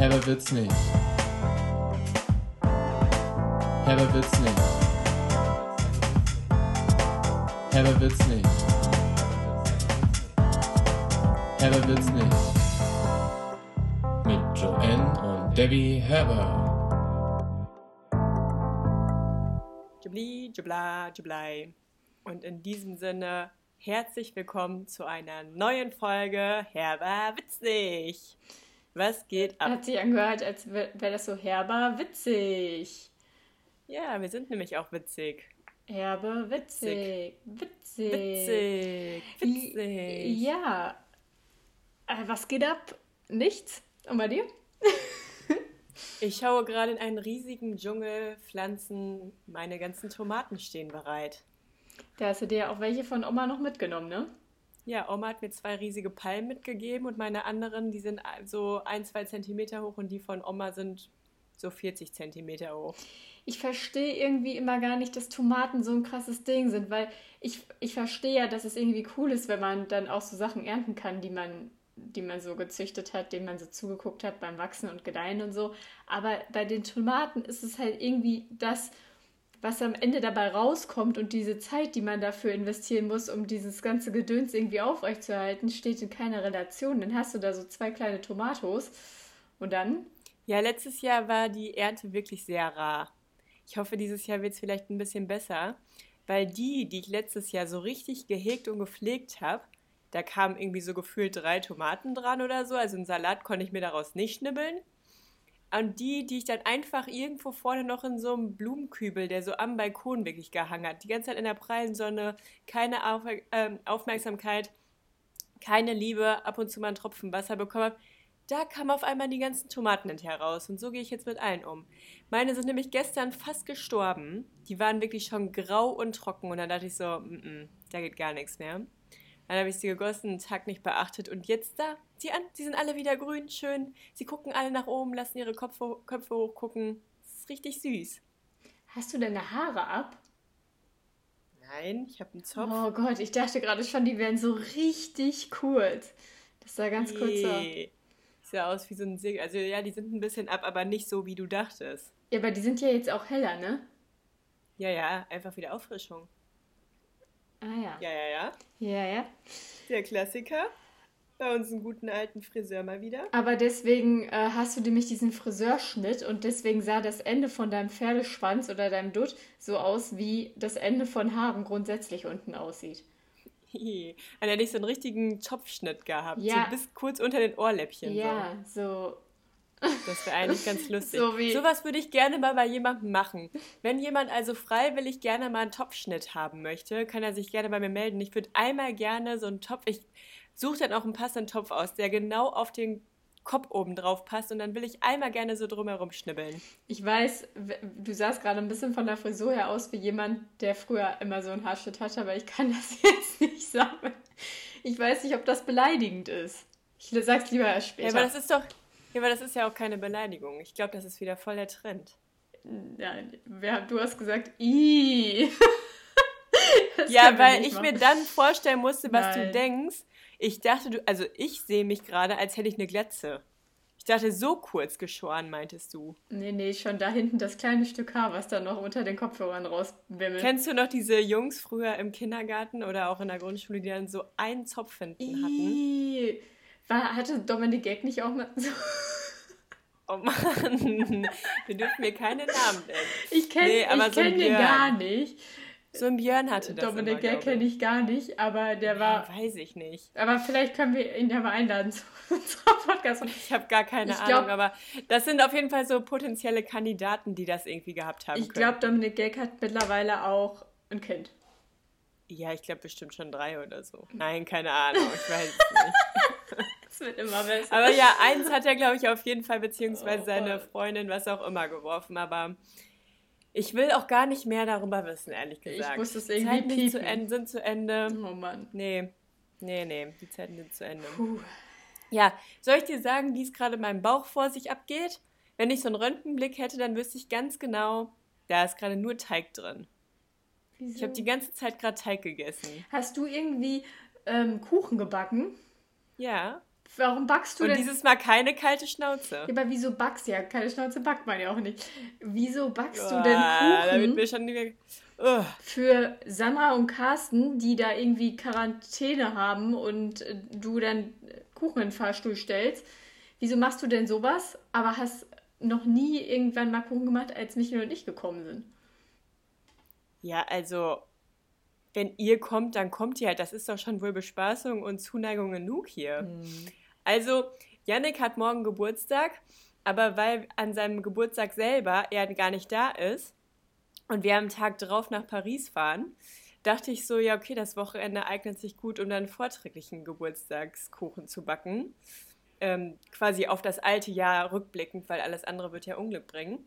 Herber wird's nicht. Herber wird's nicht. Herber wird's nicht. Herber wird's nicht. Mit Joanne und Debbie Herber. Jubli, jubla, jublei. Und in diesem Sinne, herzlich willkommen zu einer neuen Folge Herber witzig. Was geht ab? Hat sich angehört, als wäre wär das so herber witzig. Ja, wir sind nämlich auch witzig. Herbe witzig. Witzig. Witzig. Witzig. Ja. Äh, was geht ab? Nichts. Und bei dir? Ich schaue gerade in einen riesigen Dschungel Pflanzen. Meine ganzen Tomaten stehen bereit. Da hast du dir auch welche von Oma noch mitgenommen, ne? Ja, Oma hat mir zwei riesige Palmen mitgegeben und meine anderen, die sind so ein, zwei Zentimeter hoch und die von Oma sind so 40 Zentimeter hoch. Ich verstehe irgendwie immer gar nicht, dass Tomaten so ein krasses Ding sind, weil ich, ich verstehe ja, dass es irgendwie cool ist, wenn man dann auch so Sachen ernten kann, die man, die man so gezüchtet hat, denen man so zugeguckt hat beim Wachsen und Gedeihen und so. Aber bei den Tomaten ist es halt irgendwie das, was am Ende dabei rauskommt und diese Zeit, die man dafür investieren muss, um dieses ganze Gedöns irgendwie aufrechtzuerhalten, steht in keiner Relation. Dann hast du da so zwei kleine Tomatos und dann Ja, letztes Jahr war die Ernte wirklich sehr rar. Ich hoffe, dieses Jahr wird es vielleicht ein bisschen besser, weil die, die ich letztes Jahr so richtig gehegt und gepflegt habe, da kamen irgendwie so gefühlt drei Tomaten dran oder so. Also einen Salat konnte ich mir daraus nicht schnibbeln. Und die, die ich dann einfach irgendwo vorne noch in so einem Blumenkübel, der so am Balkon wirklich gehangen hat, die ganze Zeit in der prallen Sonne, keine Auf ähm, Aufmerksamkeit, keine Liebe, ab und zu mal einen Tropfen Wasser bekommen habe, da kamen auf einmal die ganzen Tomaten hinterher raus. Und so gehe ich jetzt mit allen um. Meine sind nämlich gestern fast gestorben. Die waren wirklich schon grau und trocken. Und dann dachte ich so, mm -mm, da geht gar nichts mehr. Dann habe ich sie gegossen, einen Tag nicht beachtet. Und jetzt da, sieh an, sie sind alle wieder grün, schön. Sie gucken alle nach oben, lassen ihre Köpfe, Köpfe hochgucken. Das ist richtig süß. hast du deine Haare ab? Nein, ich habe einen Zopf. Oh Gott, ich dachte gerade schon, die wären so richtig kurz. Das sah ganz kurz aus. Nee. Sieht aus wie so ein Segel. Also ja, die sind ein bisschen ab, aber nicht so, wie du dachtest. Ja, aber die sind ja jetzt auch heller, ne? Ja, ja, einfach wieder Auffrischung. Ah ja. Ja, ja, ja. Ja, ja. Der Klassiker. Bei uns einen guten alten Friseur mal wieder. Aber deswegen äh, hast du nämlich diesen Friseurschnitt und deswegen sah das Ende von deinem Pferdeschwanz oder deinem Dutt so aus, wie das Ende von Haaren grundsätzlich unten aussieht. Dann hätte ich so einen richtigen Topfschnitt gehabt. Ja. So bis kurz unter den Ohrläppchen. Ja, so. So. Das wäre eigentlich ganz lustig. So wie- Sowas würde ich gerne mal bei jemandem machen. Wenn jemand also freiwillig gerne mal einen Topfschnitt haben möchte, kann er sich gerne bei mir melden. Ich würde einmal gerne so einen Topf. Ich suche dann auch einen passenden Topf aus, der genau auf den Kopf oben drauf passt. Und dann will ich einmal gerne so drumherum schnibbeln. Ich weiß, du sahst gerade ein bisschen von der Frisur her aus wie jemand, der früher immer so einen Haarschnitt hatte, aber ich kann das jetzt nicht sagen. Ich weiß nicht, ob das beleidigend ist. Ich sag's lieber erst Ja, später. aber das ist doch. Ja, aber das ist ja auch keine Beleidigung. Ich glaube, das ist wieder voll der Trend. Ja, wer, du hast gesagt, i. Ja, weil ich machen. mir dann vorstellen musste, was du Nein. denkst. Ich dachte, du, also ich sehe mich gerade, als hätte ich eine Glatze. Ich dachte, so kurz geschoren, meintest du. Nee, nee, schon da hinten das kleine Stück Haar, was dann noch unter den Kopfhörern rauswimmelt. Kennst du noch diese Jungs früher im Kindergarten oder auch in der Grundschule, die dann so einen Zopf hinten hatten? War, hatte Dominik Gag nicht auch mal so. Oh Mann, wir dürfen mir keine Namen nennen. Ich kenne Nee, ich so kenn den gar nicht. So ein Björn hatte das Dominik glaub kenne ich. gar nicht, aber der war. Ja, weiß ich nicht. Aber vielleicht können wir ihn ja mal einladen zu unserem Podcast. Ich habe gar keine Ich Ahnung, glaub- aber das sind auf jeden Fall so potenzielle Kandidaten, die das irgendwie gehabt haben Ich glaube, Dominik Gag hat mittlerweile auch ein Kind. Ja, ich glaube bestimmt schon drei oder so. Nein, keine Ahnung, ich weiß es nicht. Das wird immer besser. Aber ja, eins hat er, glaube ich, auf jeden Fall, beziehungsweise Oh seine. Freundin, was auch immer, geworfen. Aber ich will auch gar nicht mehr darüber wissen, ehrlich Ich gesagt. muss das Die irgendwie Zeiten sind zu, piepen. Ende, sind zu Ende. Oh Mann. Nee, nee, nee, die Zeiten sind zu Ende. Puh. Ja, soll ich dir sagen, wie es gerade in meinem Bauch vor sich abgeht? Wenn ich so einen Röntgenblick hätte, dann wüsste ich ganz genau, da ist gerade nur Teig drin. Wieso? Ich habe die ganze Zeit gerade Teig gegessen. Hast du irgendwie ähm, Kuchen gebacken? Ja, Warum backst du Und denn? dieses Mal keine kalte Schnauze. Ja, aber wieso backst du ja? Keine Schnauze backt man ja auch nicht. Wieso backst du Ah, denn Kuchen mir schon wieder. Für Sandra und Carsten, die da irgendwie Quarantäne haben und äh, du dann Kuchen in den Fahrstuhl stellst? Wieso machst du denn sowas, aber hast noch nie irgendwann mal Kuchen gemacht, als Michael und ich gekommen sind? Ja, also, wenn ihr kommt, dann kommt ihr halt. Das ist doch schon wohl Bespaßung und Zuneigung genug hier. Also, Yannick hat morgen Geburtstag, aber weil an seinem Geburtstag selber er gar nicht da ist und wir am Tag drauf nach Paris fahren, dachte ich so, ja, okay, das Wochenende eignet sich gut, um dann vorträglichen Geburtstagskuchen zu backen. Ähm, quasi auf das alte Jahr rückblickend, weil alles andere wird ja Unglück bringen.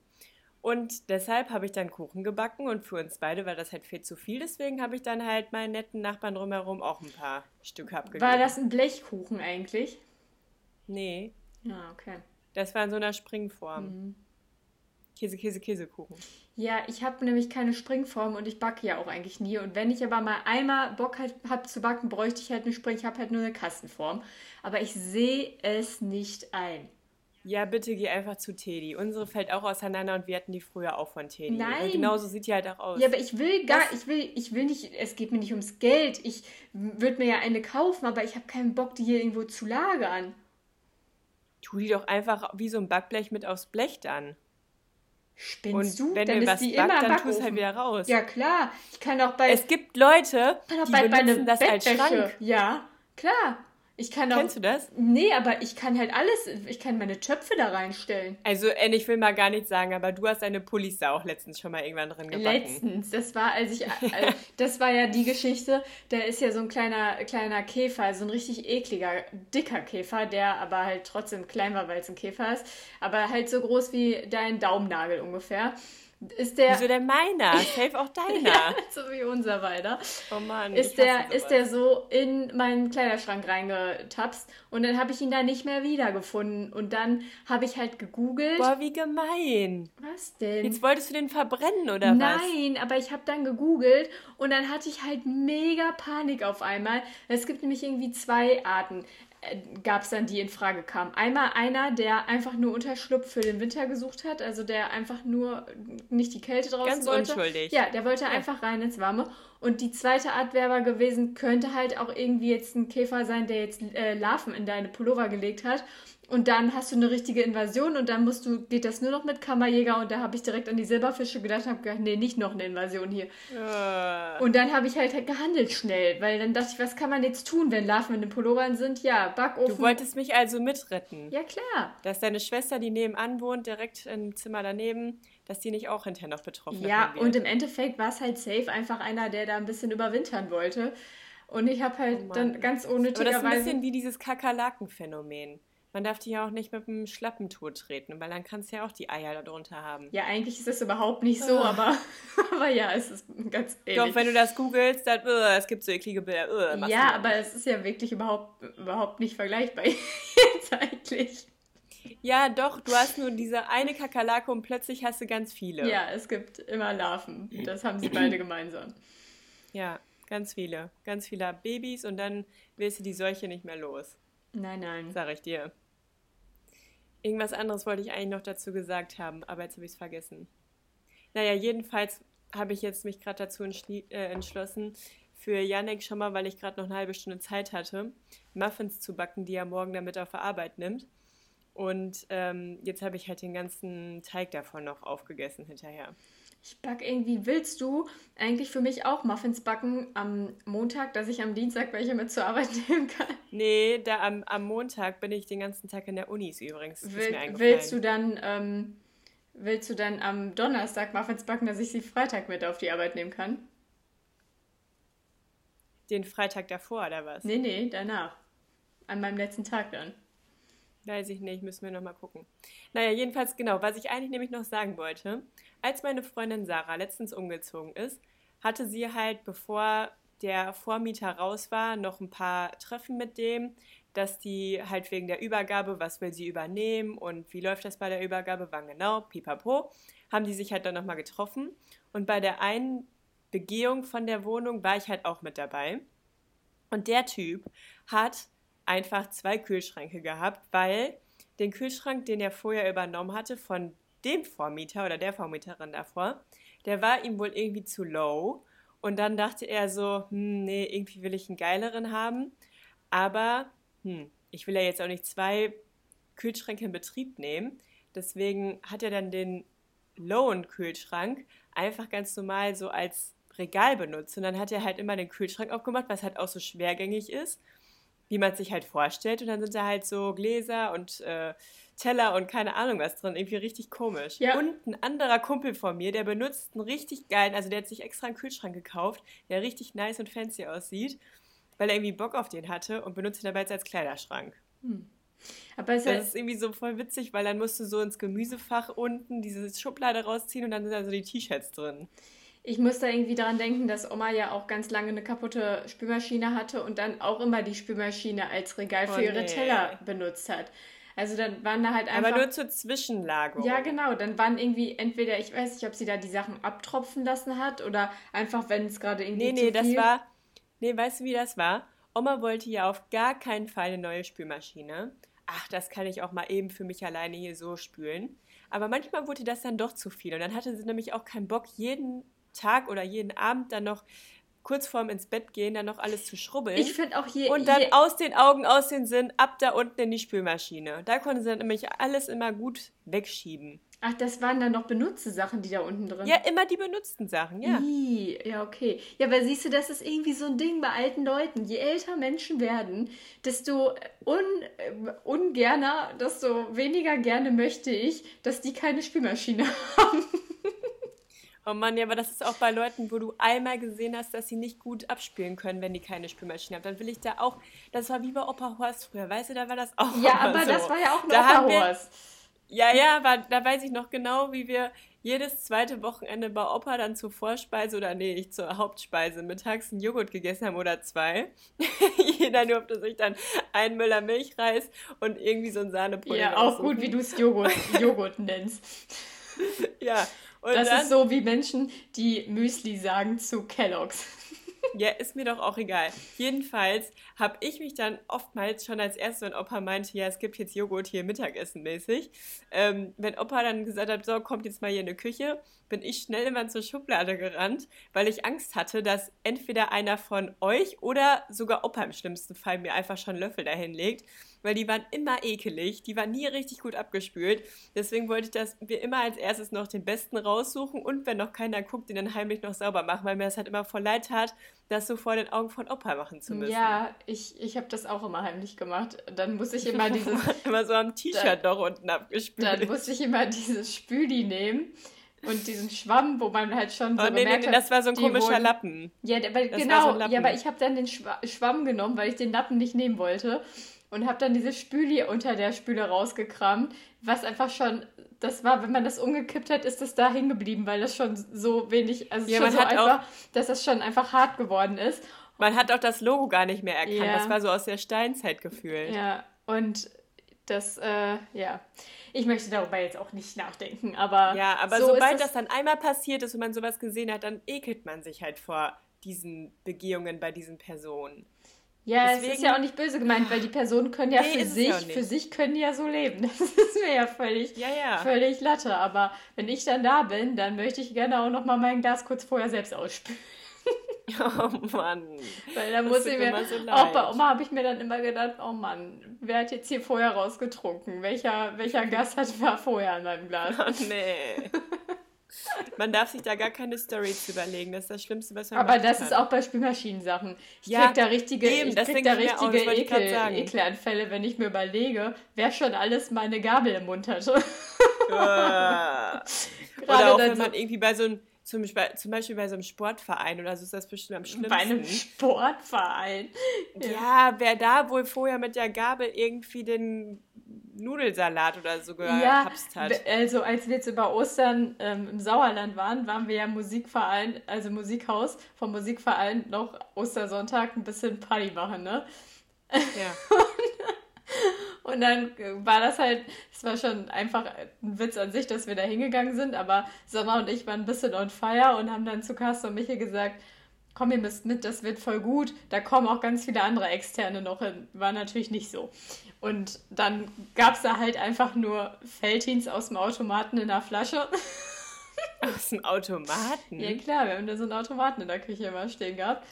Und deshalb habe ich dann Kuchen gebacken und für uns beide war das halt viel zu viel. Deswegen habe ich dann halt meinen netten Nachbarn drumherum auch ein paar Stücke abgegeben. War das ein Blechkuchen eigentlich? Nee, Ja, okay. das war in so einer Springform. Mhm. Käse, Käse, Käsekuchen. Ja, ich habe nämlich keine Springform und ich backe ja auch eigentlich nie. Und wenn ich aber mal einmal Bock halt, habe zu backen, bräuchte ich halt eine Spring. Ich habe halt nur eine Kastenform. Aber ich sehe es nicht ein. Ja, bitte geh einfach zu Teddy. Unsere fällt auch auseinander und wir hatten die früher auch von Teddy. Nein. Und genauso sieht die halt auch aus. Ja, aber ich will gar, ich will, ich will nicht, es geht mir nicht ums Geld. Ich würde mir ja eine kaufen, aber ich habe keinen Bock, die hier irgendwo zu lagern. Tu die doch einfach wie so ein Backblech mit aufs Blech dann. Spinnst und du? wenn dann wir ist was die backt, immer dann es Backofen. halt wieder raus. Ja, klar. Ich kann auch bei, Es gibt Leute, die bei, bei benutzen einer das als Bettwäsche. Schrank. Ja, klar. Ich kann auch. Kennst du das? Nee, aber ich kann halt alles, ich kann meine Töpfe da reinstellen. Also, Anne, ich will mal gar nichts sagen, aber du hast deine Pullis da auch letztens schon mal irgendwann drin gebacken. Letztens, das war, als ich, äh, das war ja die Geschichte, da ist ja so ein kleiner, kleiner Käfer, so ein richtig ekliger, dicker Käfer, der aber halt trotzdem klein war, weil es ein Käfer ist, aber halt so groß wie dein Daumennagel ungefähr. Ist der, Wieso denn meiner? Safe auch deiner. so wie unser beider, Oh Mann. ist der, ist der so in meinen Kleiderschrank reingetapst und dann habe ich ihn da nicht mehr wiedergefunden und dann habe ich halt gegoogelt. Boah, wie gemein. Was denn? Jetzt wolltest du den verbrennen, oder was? Nein, aber ich habe dann gegoogelt und dann hatte ich halt mega Panik auf einmal. Es gibt nämlich irgendwie zwei Arten, gab es dann, die in Frage kamen. Einmal einer, der einfach nur Unterschlupf für den Winter gesucht hat, also der einfach nur nicht die Kälte draußen Ganz wollte. unschuldig. Ja, der wollte einfach rein ins Warme. Und die zweite Art wäre aber gewesen, könnte halt auch irgendwie jetzt ein Käfer sein, der jetzt äh, Larven in deine Pullover gelegt hat. Und dann hast du eine richtige Invasion und dann musst du, geht das nur noch mit Kammerjäger und da habe ich direkt an die Silberfische gedacht und habe gedacht, nee, nicht noch eine Invasion hier. Äh, Und dann habe ich halt gehandelt schnell, weil dann dachte ich, was kann man jetzt tun, wenn Larven in den Pullovern sind? Ja, Backofen. du wolltest mich also mitretten. ja, klar. Dass deine Schwester, die nebenan wohnt, direkt im Zimmer daneben, dass die nicht auch hinterher noch betroffen Ja, und im Endeffekt war es halt safe einfach einer, der da ein bisschen überwintern wollte. Und ich habe halt Oh dann ganz Aber das ist ein bisschen wie dieses Kakerlaken-Phänomen. Man darf die ja auch nicht mit einem Schlappentour treten, weil dann kannst du ja auch die Eier darunter haben. Ja, eigentlich ist das überhaupt nicht so, Ah. aber, aber ja, es ist ganz ähnlich. Doch, wenn du das googelst, dann, uh, es gibt so eklige Bilder. Uh, ja, aber es ist ja wirklich überhaupt, überhaupt nicht vergleichbar jetzt eigentlich. Ja, doch, du hast nur diese eine Kakerlake und plötzlich hast du ganz viele. Ja, es gibt immer Larven. Das haben sie beide gemeinsam. Ja, ganz viele. Ganz viele Babys und dann willst du die Seuche nicht mehr los. Nein, nein. Sag ich dir. Irgendwas anderes wollte ich eigentlich noch dazu gesagt haben, aber jetzt habe ich es vergessen. Naja, jedenfalls habe ich jetzt mich gerade dazu äh, entschlossen, für Janek schon mal, weil ich gerade noch eine halbe Stunde Zeit hatte, Muffins zu backen, die er morgen damit auf der Arbeit nimmt. Und ähm, jetzt habe ich halt den ganzen Teig davon noch aufgegessen hinterher. Ich back irgendwie, willst du eigentlich für mich auch Muffins backen am Montag, dass ich am Dienstag welche mit zur Arbeit nehmen kann? Nee, da am, am Montag bin ich den ganzen Tag in der Unis übrigens. Ist Will, willst du dann, ähm, willst du dann am Donnerstag Muffins backen, dass ich sie Freitag mit auf die Arbeit nehmen kann? Den Freitag davor, oder was? Nee, nee, danach. An meinem letzten Tag dann. Weiß ich nicht, müssen wir nochmal gucken. Naja, jedenfalls genau, was ich eigentlich nämlich noch sagen wollte. Als meine Freundin Sarah letztens umgezogen ist, hatte sie halt, bevor der Vormieter raus war, noch ein paar Treffen mit dem, dass die halt wegen der Übergabe, was will sie übernehmen und wie läuft das bei der Übergabe, wann genau, pipapo, haben die sich halt dann nochmal getroffen. Und bei der einen Begehung von der Wohnung war ich halt auch mit dabei. Und der Typ hat einfach zwei Kühlschränke gehabt, weil den Kühlschrank, den er vorher übernommen hatte von dem Vormieter oder der Vormieterin davor, der war ihm wohl irgendwie zu low. Und dann dachte er so, hm, nee, irgendwie will ich einen geileren haben. Aber, hm, ich will ja jetzt auch nicht zwei Kühlschränke in Betrieb nehmen. Deswegen hat er dann den lowen Kühlschrank einfach ganz normal so als Regal benutzt. Und dann hat er halt immer den Kühlschrank aufgemacht, was halt auch so schwergängig ist, wie man es sich halt vorstellt. Und dann sind da halt so Gläser und äh, Teller und keine Ahnung was drin. Irgendwie richtig komisch. Ja. Und ein anderer Kumpel von mir, der benutzt einen richtig geilen, also der hat sich extra einen Kühlschrank gekauft, der richtig nice und fancy aussieht, weil er irgendwie Bock auf den hatte und benutzt ihn dabei jetzt als Kleiderschrank. Aber es ist Das ist irgendwie so voll witzig, weil dann musst du so ins Gemüsefach unten diese Schublade rausziehen und dann sind da so die T-Shirts drin. Ich muss da irgendwie daran denken, dass Oma ja auch ganz lange eine kaputte Spülmaschine hatte und dann auch immer die Spülmaschine als Regal für Oh, ihre nee. Teller benutzt hat. Also dann waren da halt einfach. Aber nur zur Zwischenlagerung. Ja, genau. Dann waren irgendwie entweder, ich weiß nicht, ob sie da die Sachen abtropfen lassen hat oder einfach, wenn es gerade irgendwie Nee, nee, zu das viel... war. Nee, weißt du, wie das war? Oma wollte ja auf gar keinen Fall eine neue Spülmaschine. Ach, das kann ich auch mal eben für mich alleine hier so spülen. Aber manchmal wurde das dann doch zu viel. Und dann hatte sie nämlich auch keinen Bock, jeden Tag oder jeden Abend dann noch kurz vorm ins Bett gehen, dann noch alles zu schrubbeln. Ich finde auch je, Und dann je, aus den Augen, aus den Sinn, ab da unten in die Spülmaschine. Da konnte sie dann nämlich alles immer gut wegschieben. Ach, das waren dann noch benutzte Sachen, die da unten drin Ja, immer die benutzten Sachen, ja. Ih, ja, okay. Ja, aber siehst du, das ist irgendwie so ein Ding bei alten Leuten. Je älter Menschen werden, desto un, äh, ungerner, desto weniger gerne möchte ich, dass die keine Spülmaschine haben. Oh Mann, ja, aber das ist auch bei Leuten, wo du einmal gesehen hast, dass sie nicht gut abspielen können, wenn die keine Spülmaschine haben. Dann will ich da auch, das war wie bei Opa Horst früher, weißt du, da war das auch Ja, aber so. das war ja auch Da haben wir- Operhorst. Ja, ja, aber da weiß ich noch genau, wie wir jedes zweite Wochenende bei Opa dann zur Vorspeise oder nee, ich zur Hauptspeise mittags einen Joghurt gegessen haben oder zwei. Jeder durfte sich dann einen Müller Milchreis und irgendwie so ein Sahnepudding Ja, auch aussuchen. gut, wie du es Joghurt, Joghurt nennst. Ja, und Das ist so wie Menschen, die Müsli sagen zu Kellogg's. Ja, ist mir doch auch egal. Jedenfalls habe ich mich dann oftmals schon als erstes, wenn Opa meinte, ja, es gibt jetzt Joghurt hier Mittagessen mäßig, ähm, wenn Opa dann gesagt hat, so, kommt jetzt mal hier in die Küche, bin ich schnell immer zur Schublade gerannt, weil ich Angst hatte, dass entweder einer von euch oder sogar Opa im schlimmsten Fall mir einfach schon Löffel dahin legt, weil die waren immer ekelig, die waren nie richtig gut abgespült. Deswegen wollte ich, dass wir immer als erstes noch den besten raussuchen und wenn noch keiner guckt, den dann heimlich noch sauber machen, weil mir das halt immer voll leid tat, das so vor den Augen von Opa machen zu müssen. Ja, ich, ich habe das auch immer heimlich gemacht. Dann muss ich immer dieses, immer so am T-Shirt noch unten abgespült. dann musste ich immer dieses Spüli nehmen und diesen Schwamm, wo man halt schon so oh, nee, nee, nee, das war so ein komischer wurden- Lappen. Ja, weil, Das genau. so ja, aber ich habe dann den Schwa Schwamm genommen, weil ich den Lappen nicht nehmen wollte und habe dann dieses Spüli unter der Spüle rausgekramt, was einfach schon das war, wenn man das umgekippt hat, ist das da hängen geblieben, weil das schon so wenig, also Ja, schon so hat einfach, dass das schon einfach hart geworden ist. Man hat auch das Logo gar nicht mehr erkannt. Ja. Das war so aus der Steinzeit gefühlt. Ja, und das, äh, ja, ich möchte darüber jetzt auch nicht nachdenken, aber Ja, aber so sobald das dann einmal passiert ist und man sowas gesehen hat, dann ekelt man sich halt vor diesen Begehungen bei diesen Personen. Ja, es ist Deswegen- ja auch nicht böse gemeint, weil die Personen können ja Nee, für ja sich, für sich können die ja so leben. Das ist mir ja völlig, Ja, ja. völlig Latte. Aber wenn ich dann da bin, dann möchte ich gerne auch noch mal mein Glas kurz vorher selbst ausspülen. Oh Mann. Weil Das muss ich mir, so auch bei. Oma habe ich mir dann immer gedacht, oh Mann, wer hat jetzt hier vorher rausgetrunken? Welcher, welcher Gast hat war vorher an meinem Glas? Oh nee. Man darf sich da gar keine Story zu überlegen. Das ist das Schlimmste, was man Aber das kann. ist auch bei Spülmaschinensachen. Ich Ja, krieg da richtige, eben, ich krieg da auch, richtige grad Ekel. Ekelanfälle, wenn ich mir überlege, wer schon alles meine Gabel im Mund hatte. Gerade Oder auch dann wenn man irgendwie bei so einem, zum, Beispiel- zum Beispiel bei so einem Sportverein oder so ist das bestimmt am schlimmsten. Bei einem Sportverein. Ja, wer da wohl vorher mit der Gabel irgendwie den Nudelsalat oder so Ja, gehapst hat. w- also als wir jetzt über Ostern ähm, im Sauerland waren, waren wir ja im Musikverein, also Musikhaus, vom Musikverein noch Ostersonntag ein bisschen Party machen, ne? Ja. Und dann äh, war das halt, es war schon einfach ein Witz an sich, dass wir da hingegangen sind, aber Sommer und ich waren ein bisschen on fire und haben dann zu Carsten und Michael gesagt, komm, ihr müsst mit, das wird voll gut. Da kommen auch ganz viele andere Externe noch hin. War natürlich nicht so. Und dann gab es da halt einfach nur Feltins aus dem Automaten in der Flasche. Aus dem Automaten? Ja klar, wir haben da so einen Automaten in der Küche immer stehen gehabt.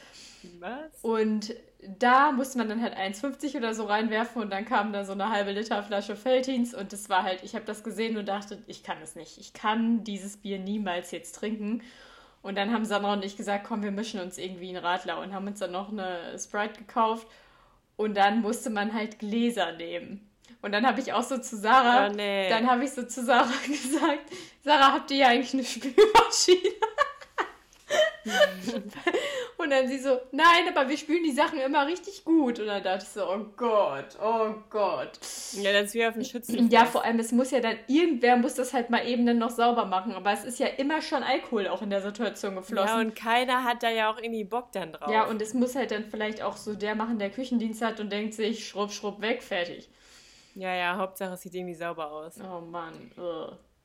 Was? Und da musste man dann halt 1,50 oder so reinwerfen und dann kam da so eine halbe Liter Flasche Feltins und das war halt, ich habe das gesehen und dachte, ich kann es nicht. Ich kann dieses Bier niemals jetzt trinken. Und dann haben Sandra und ich gesagt, komm, wir mischen uns irgendwie einen Radler und haben uns dann noch eine Sprite gekauft. Und dann musste man halt Gläser nehmen. Und dann habe ich auch so zu Sarah, Oh, nee. dann habe ich so zu Sarah gesagt, Sarah, habt ihr ja eigentlich eine Spülmaschine? und dann sie so, nein, aber wir spülen die Sachen immer richtig gut. Und dann dachte ich so, oh Gott, oh Gott. Ja, das ist wie auf dem Schützenfest. Ja, vor allem, es muss ja dann, irgendwer muss das halt mal eben dann noch sauber machen. Aber es ist ja immer schon Alkohol auch in der Situation geflossen. Ja, und keiner hat da ja auch irgendwie Bock dann drauf. Ja, und es muss halt dann vielleicht auch so der machen, der Küchendienst hat und denkt sich, schrubb, schrubb, weg, fertig. ja, ja, Hauptsache es sieht irgendwie sauber aus. Oh Mann.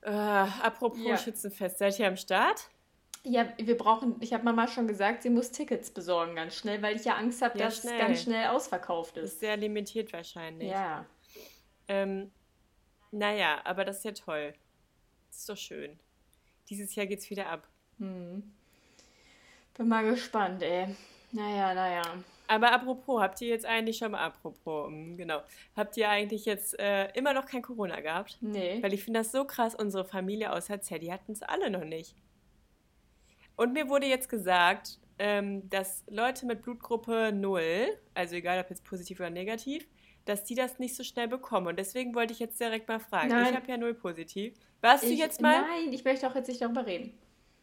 Äh, apropos Ja. Schützenfest, seid ihr am Start? Ja, wir brauchen, ich habe Mama schon gesagt, sie muss Tickets besorgen ganz schnell, weil ich ja Angst habe, Ja, dass schnell. es ganz schnell ausverkauft Ist ist. sehr limitiert wahrscheinlich. Ja. Ähm, naja, aber das ist ja toll. Das ist doch schön. Dieses Jahr geht's wieder ab. Bin mal gespannt, ey. Naja, naja. Aber apropos, habt ihr jetzt eigentlich schon mal, apropos, mm, genau, habt ihr eigentlich jetzt äh, immer noch kein Corona gehabt? Nee. Weil ich finde das so krass, unsere Familie HZ, die hatten es alle noch nicht. Und mir wurde jetzt gesagt, ähm, dass Leute mit Blutgruppe 0, also egal ob jetzt positiv oder negativ, dass die das nicht so schnell bekommen. Und deswegen wollte ich jetzt direkt mal fragen. Nein. Ich habe ja 0 positiv. Warst du Ich- jetzt mal? Nein, ich möchte auch jetzt nicht darüber reden.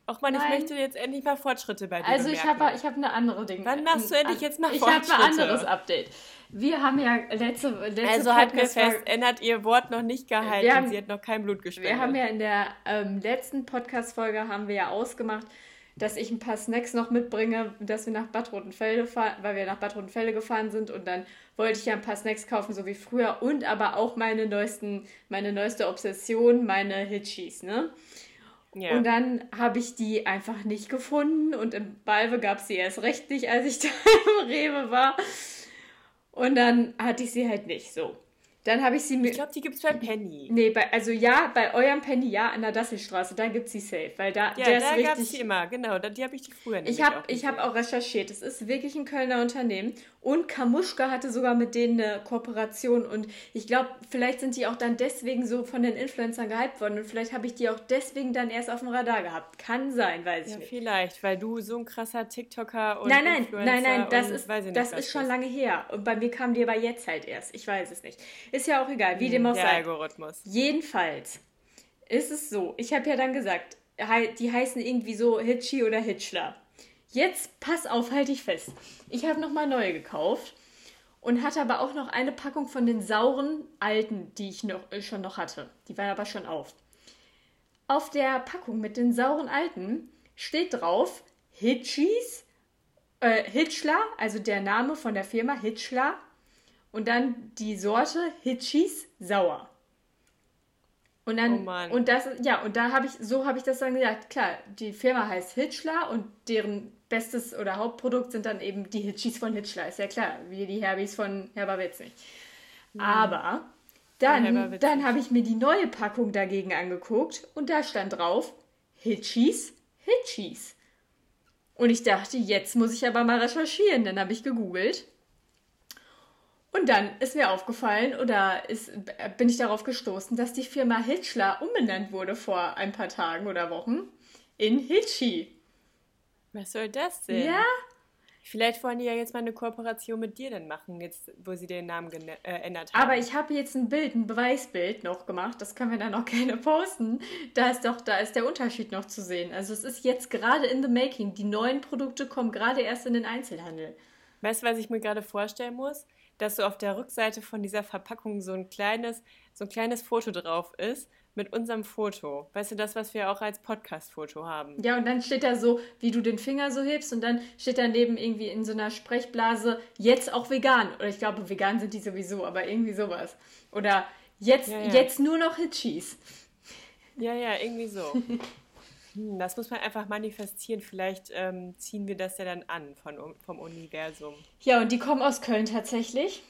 Auch mal, ich möchte jetzt endlich mal Fortschritte bei dir Also ich bemerken. habe ich hab eine andere Dinge. Wann machst du endlich jetzt mal Ich habe ein Fortschritte? anderes Update. Wir haben ja letzte, letzte Also wir Podcast-Folge- fest, Anne hat ihr Wort noch nicht gehalten. Haben- sie hat noch kein Blut gespendet. Wir haben ja in der ähm, letzten Podcast-Folge haben wir ja ausgemacht, dass ich ein paar Snacks noch mitbringe, dass wir nach Bad Rotenfelde fahren, weil wir nach Bad Rotenfelde gefahren sind und dann wollte ich ja ein paar Snacks kaufen, so wie früher und aber auch meine neuesten, meine neueste Obsession, meine Hitchis, ne? ja. Und dann habe ich die einfach nicht gefunden und im Balve gab es sie erst recht nicht, als ich da im Rewe war. Und dann hatte ich sie halt nicht so. Dann habe ich sie mir. ich glaube, die gibt es bei Penny. Nee, bei, also ja, bei eurem Penny, ja, an der Dasselstraße, da gibt's sie safe, weil da, Ja, der da ist gab es die immer, genau. da- Die habe ich die früher nämlich Ich habe auch ich hab gesehen. auch recherchiert, es ist wirklich ein Kölner Unternehmen und Kamuschka hatte sogar mit denen eine Kooperation und ich glaube, vielleicht sind die auch dann deswegen so von den Influencern gehypt worden und vielleicht habe ich die auch deswegen dann erst auf dem Radar gehabt. Kann sein, weiß ich Ja, nicht. vielleicht, weil du so ein krasser TikToker und Nein, nein, Influencer nein, nein, das und ist, ich nicht, das ist schon lange her. Und bei mir kam die aber jetzt halt erst. Ich weiß es nicht. Ist ja auch egal, wie dem auch sei. Algorithmus. Jedenfalls ist es so, ich habe ja dann gesagt, die heißen irgendwie so Hitchi oder Hitchler. Jetzt pass auf, halte ich fest. Ich habe nochmal neue gekauft und hatte aber auch noch eine Packung von den sauren alten, die ich noch, äh, schon noch hatte. Die waren aber schon auf. Auf der Packung mit den sauren alten steht drauf Hitchis, äh, Hitchler, also der Name von der Firma Hitchler und dann die Sorte Hitchis sauer. Und dann Oh Mann. und das ja und da habe ich so habe ich das dann gesagt klar die Firma heißt Hitchler und deren bestes oder Hauptprodukt sind dann eben die Hitchis von Hitchler ist ja klar wie die Herbis von Herberwitz nicht aber dann Herberwitz dann nicht. habe ich mir die neue Packung dagegen angeguckt und da stand drauf Hitchis Hitchis und ich dachte jetzt muss ich aber mal recherchieren dann habe ich gegoogelt und dann ist mir aufgefallen oder ist, bin ich darauf gestoßen, dass die Firma Hitchler umbenannt wurde vor ein paar Tagen oder Wochen in Hitchi. Was soll das denn? Ja? Vielleicht wollen die ja jetzt mal eine Kooperation mit dir dann machen, jetzt wo sie den Namen äh, ändert haben. Aber ich habe jetzt ein Bild, ein Beweisbild noch gemacht. Das können wir dann auch gerne posten. Da ist doch, da ist der Unterschied noch zu sehen. Also es ist jetzt gerade in the making. Die neuen Produkte kommen gerade erst in den Einzelhandel. Weißt du, was ich mir gerade vorstellen muss? Dass so auf der Rückseite von dieser Verpackung so ein kleines, so ein kleines Foto drauf ist mit unserem Foto. Weißt du, das, was wir auch als Podcast-Foto haben. Ja, und dann steht da so, wie du den Finger so hebst und dann steht daneben irgendwie in so einer Sprechblase, jetzt auch vegan. Oder ich glaube, vegan sind die sowieso, aber irgendwie sowas. Oder jetzt, Ja, ja. jetzt nur noch Hitchis. Ja, ja, irgendwie so. Hm, das muss man einfach manifestieren. Vielleicht ähm, ziehen wir das ja dann an von, vom Universum. Ja, und die kommen aus Köln tatsächlich.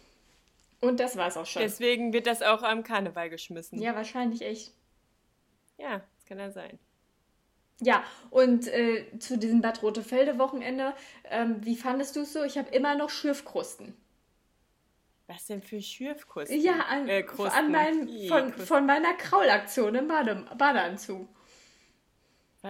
Und das war's auch schon. Deswegen wird das auch am Karneval geschmissen. Ja, wahrscheinlich echt. Ja, das kann ja sein. Ja, und äh, zu diesem Bad Rotefelde Wochenende, ähm, wie fandest du es so? Ich habe immer noch Schürfkrusten. Was denn für Schürfkrusten? Ja, an, äh, an mein, von, von meiner Kraulaktion im Bade, Badeanzug.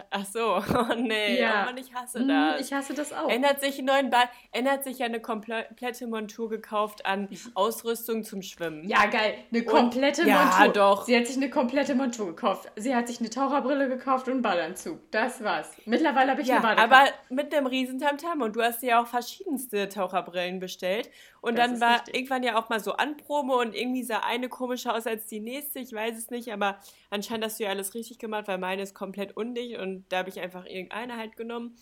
Ach so, oh nee, ja. oh Mann, ich hasse mhm, das. Ich hasse das auch. Ändert sich einen neuen Bad, ändert sich ja eine komplette Montur gekauft an Ausrüstung zum Schwimmen. Ja, geil, eine komplette und, Montur. Ja, doch. Sie hat sich eine komplette Montur gekauft. Sie hat sich eine Taucherbrille gekauft und einen Badeanzug. Das war's. Mittlerweile habe ich ja, eine Badeanzug. aber mit einem riesen Tamtam und du hast ja auch verschiedenste Taucherbrillen bestellt und das dann war richtig. irgendwann ja auch mal so Anprobe und irgendwie sah eine komischer aus als die nächste, ich weiß es nicht, aber anscheinend hast du ja alles richtig gemacht, weil meine ist komplett undicht und da habe ich einfach irgendeine halt genommen.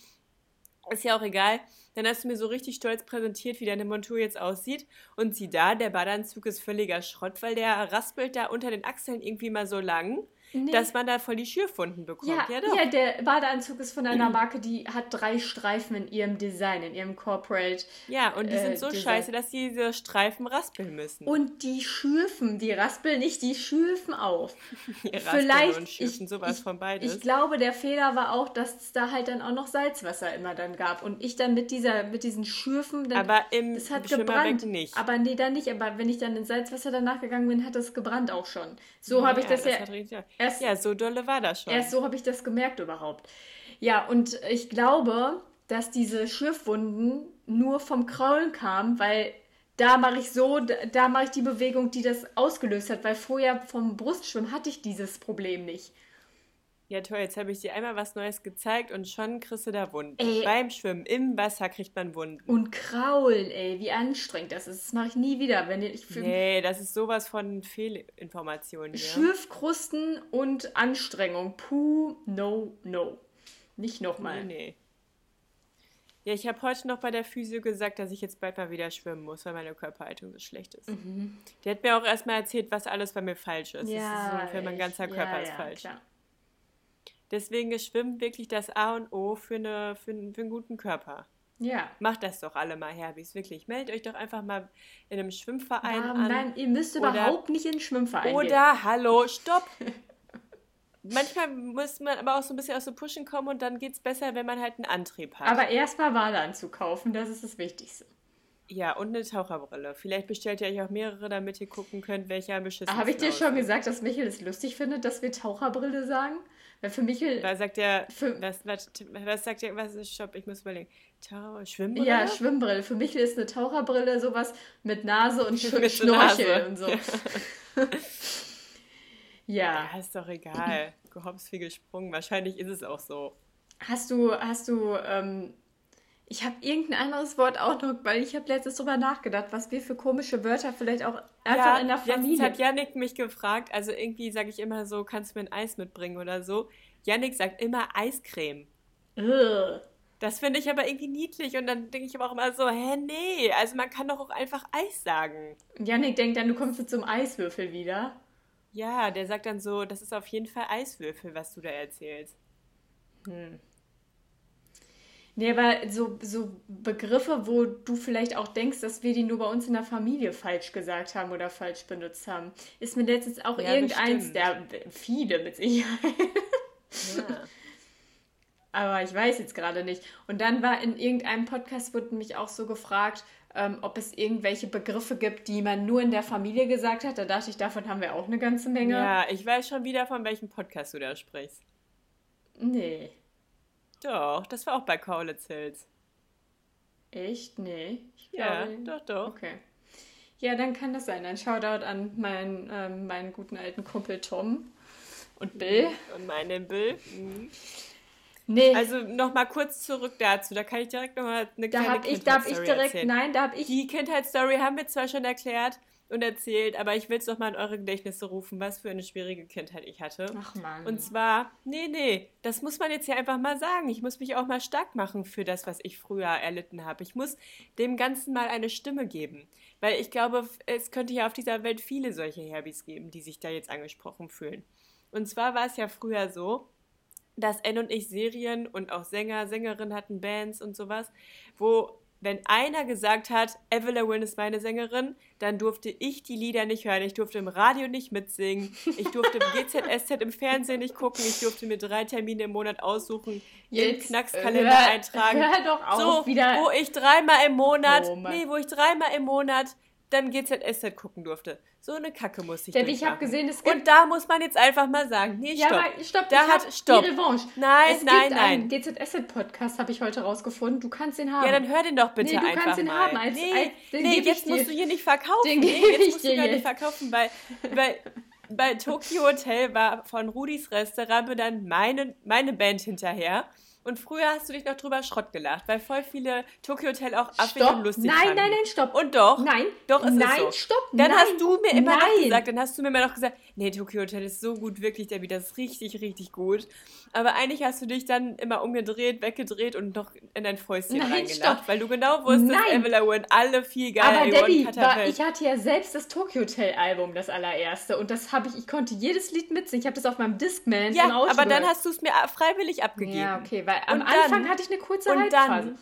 Ist ja auch egal. Dann hast du mir so richtig stolz präsentiert, wie deine Montur jetzt aussieht. Und sieh da, der Badeanzug ist völliger Schrott, weil der raspelt da unter den Achseln irgendwie mal so lang. Nee. dass man da voll die Schürfwunden bekommt. Ja, ja, ja, der Badeanzug ist von einer Marke, die hat drei Streifen in ihrem Design, in ihrem Corporate. Ja, und die äh, sind so Design. scheiße, dass diese Streifen raspeln müssen. Und die schürfen, die raspeln nicht, die schürfen auf. Die Vielleicht und schürfen ich, sowas ich, von beides. Ich glaube, der Fehler war auch, dass es da halt dann auch noch Salzwasser immer dann gab und ich dann mit dieser mit diesen Schürfen dann Aber im das hat gebrannt. nicht. Aber nee, dann nicht, aber wenn ich dann ins Salzwasser danach gegangen bin, hat das gebrannt auch schon. So ja, habe ich das, das ja erst Ja, so dolle war das schon. Erst so habe ich das gemerkt überhaupt. Ja, und ich glaube, dass diese Schürfwunden nur vom Kraulen kamen, weil da mache ich so, da mache ich die Bewegung, die das ausgelöst hat, weil vorher vom Brustschwimmen hatte ich dieses Problem nicht. Ja, toll, jetzt habe ich dir einmal was Neues gezeigt und schon kriegst du da Wunden. Ey. Beim Schwimmen im Wasser kriegt man Wunden. Und kraulen, ey, wie anstrengend das ist. Das mache ich nie wieder. Wenn ich nee, das ist sowas von Fehlinformationen. Ja. Schürfkrusten und Anstrengung. Puh, no, no. Nicht nochmal. Nee, nee. Ja, ich habe heute noch bei der Physio gesagt, dass ich jetzt bald mal wieder schwimmen muss, weil meine Körperhaltung so schlecht ist. Mhm. Die hat mir auch erstmal erzählt, was alles bei mir falsch ist. Ja, das ist so ungefähr mein ganzer Körper ja, ist falsch. Klar. Deswegen ist Schwimmen wirklich das A und O für, eine, für, für einen guten Körper. Ja. Macht das doch alle mal, Herbis, wirklich. Meldet euch doch einfach mal in einem Schwimmverein nein, an. Nein, ihr müsst oder, überhaupt nicht in den Schwimmverein Oder, gehen. hallo, stopp! Manchmal muss man aber auch so ein bisschen aus dem Pushen kommen und dann geht es besser, wenn man halt einen Antrieb hat. Aber erstmal Wale zu kaufen, das ist das Wichtigste. Ja, und eine Taucherbrille. Vielleicht bestellt ihr euch auch mehrere, damit ihr gucken könnt, welcher am beschissensten Habe ich dir schon gesagt, dass Michael es lustig findet, dass wir Taucherbrille sagen? Weil für mich. Was sagt der. Was, was, was sagt der. Was ist Stopp? Ich muss überlegen. Taucher, Schwimmbrille? Ja, Schwimmbrille. Für mich ist eine Taucherbrille sowas mit Nase und Sch mit Schnorchel Nase. und so. ja. Ja, ist doch egal. Gehops wie gesprungen. Wahrscheinlich ist es auch so. Hast du, hast du ähm, ich habe irgendein anderes Wort auch noch, weil ich habe letztens drüber nachgedacht, was wir für komische Wörter vielleicht auch einfach ja, in der Familie. Jetzt hat Yannick mich gefragt, also irgendwie sage ich immer so, kannst du mir ein Eis mitbringen oder so. Yannick sagt immer Eiscreme. Ugh. Das finde ich aber irgendwie niedlich und dann denke ich aber auch immer so, hä, nee, also man kann doch auch einfach Eis sagen. Yannick denkt dann, du kommst jetzt zum Eiswürfel wieder. Ja, der sagt dann so, das ist auf jeden Fall Eiswürfel, was du da erzählst. Hm. Nee, aber so, so Begriffe, wo du vielleicht auch denkst, dass wir die nur bei uns in der Familie falsch gesagt haben oder falsch benutzt haben, ist mir letztens auch ja, irgendeins der viele mit Sicherheit. Ja. aber ich weiß jetzt gerade nicht. Und dann war in irgendeinem Podcast, wurde mich auch so gefragt, ähm, ob es irgendwelche Begriffe gibt, die man nur in der Familie gesagt hat. Da dachte ich, davon haben wir auch eine ganze Menge. Ja, ich weiß schon wieder, von welchem Podcast du da sprichst. Nee. Doch, das war auch bei Kaulitz Hills. Echt? Nee. Ich ja, glaube, doch, doch. Okay. Ja, dann kann das sein. Ein Shoutout an meinen, ähm, meinen guten alten Kumpel Tom und Bill. Und meinen Bill. Mhm. Nee. Also nochmal kurz zurück dazu. Da kann ich direkt nochmal eine da kleine Kindheitsstory ich, darf ich direkt, erzählen. Nein, da habe ich... Die Kindheitsstory haben wir zwar schon erklärt, und erzählt, aber ich will es doch mal in eure Gedächtnisse rufen, was für eine schwierige Kindheit ich hatte. Ach man. Und zwar, nee, nee, das muss man jetzt ja einfach mal sagen. Ich muss mich auch mal stark machen für das, was ich früher erlitten habe. Ich muss dem Ganzen mal eine Stimme geben. Weil ich glaube, es könnte ja auf dieser Welt viele solche Herbis geben, die sich da jetzt angesprochen fühlen. Und zwar war es ja früher so, dass N und ich Serien und auch Sänger, Sängerinnen hatten, Bands und sowas, wo wenn einer gesagt hat, Evelyn Wynn ist meine Sängerin, dann durfte ich die Lieder nicht hören. Ich durfte im Radio nicht mitsingen. Ich durfte GZSZ im Fernsehen nicht gucken. Ich durfte mir drei Termine im Monat aussuchen, Jetzt, den Knackskalender hör- eintragen. hör doch auf, so, wieder- wo ich dreimal im Monat, Oh nee, wo ich dreimal im Monat dann GZSZ gucken durfte. So eine Kacke musste ich Debbie, ich habe gesehen, es gibt Und da muss man jetzt einfach mal sagen, nee, Ja, stopp. aber stopp, da hat, stopp. die Revanche. Nein, es nein, nein. GZSZ-Podcast, habe ich heute rausgefunden. Du kannst ihn haben. Ja, dann hör den doch bitte Nee, du einfach kannst ihn mal. haben, als- nee, als- den nee jetzt musst du hier nicht verkaufen. Den nee, jetzt ich musst du gar nicht verkaufen, weil, weil bei Tokyo Hotel war von Rudis Restaurant dann meine, meine Band hinterher. Und früher hast du dich noch drüber Schrott gelacht, weil voll viele Tokyo Hotel auch affig und lustig Nein, fanden. nein, nein, stopp. Und doch. Nein, Doch, es nein, ist so. stopp, Dann nein, hast du mir immer noch nein. gesagt, dann hast du mir immer noch gesagt, nee, Tokyo Hotel ist so gut, wirklich, Debbie, das ist richtig, richtig gut. Aber eigentlich hast du dich dann immer umgedreht, weggedreht und noch in dein Fäustchen Nein, reingelacht, stopp. weil du genau wusstest. Evelyn Wynn, alle viel geiler, Aber Debbie, war, ich hatte ja selbst das Tokyo Hotel Album, das allererste. Und das habe ich, ich konnte jedes Lied mitsingen. Ich habe das auf meinem Discman Ja, aber dann hast du es mir freiwillig abgegeben. Ja, okay, weil am Und dann- Anfang hatte ich eine kurze Und dann,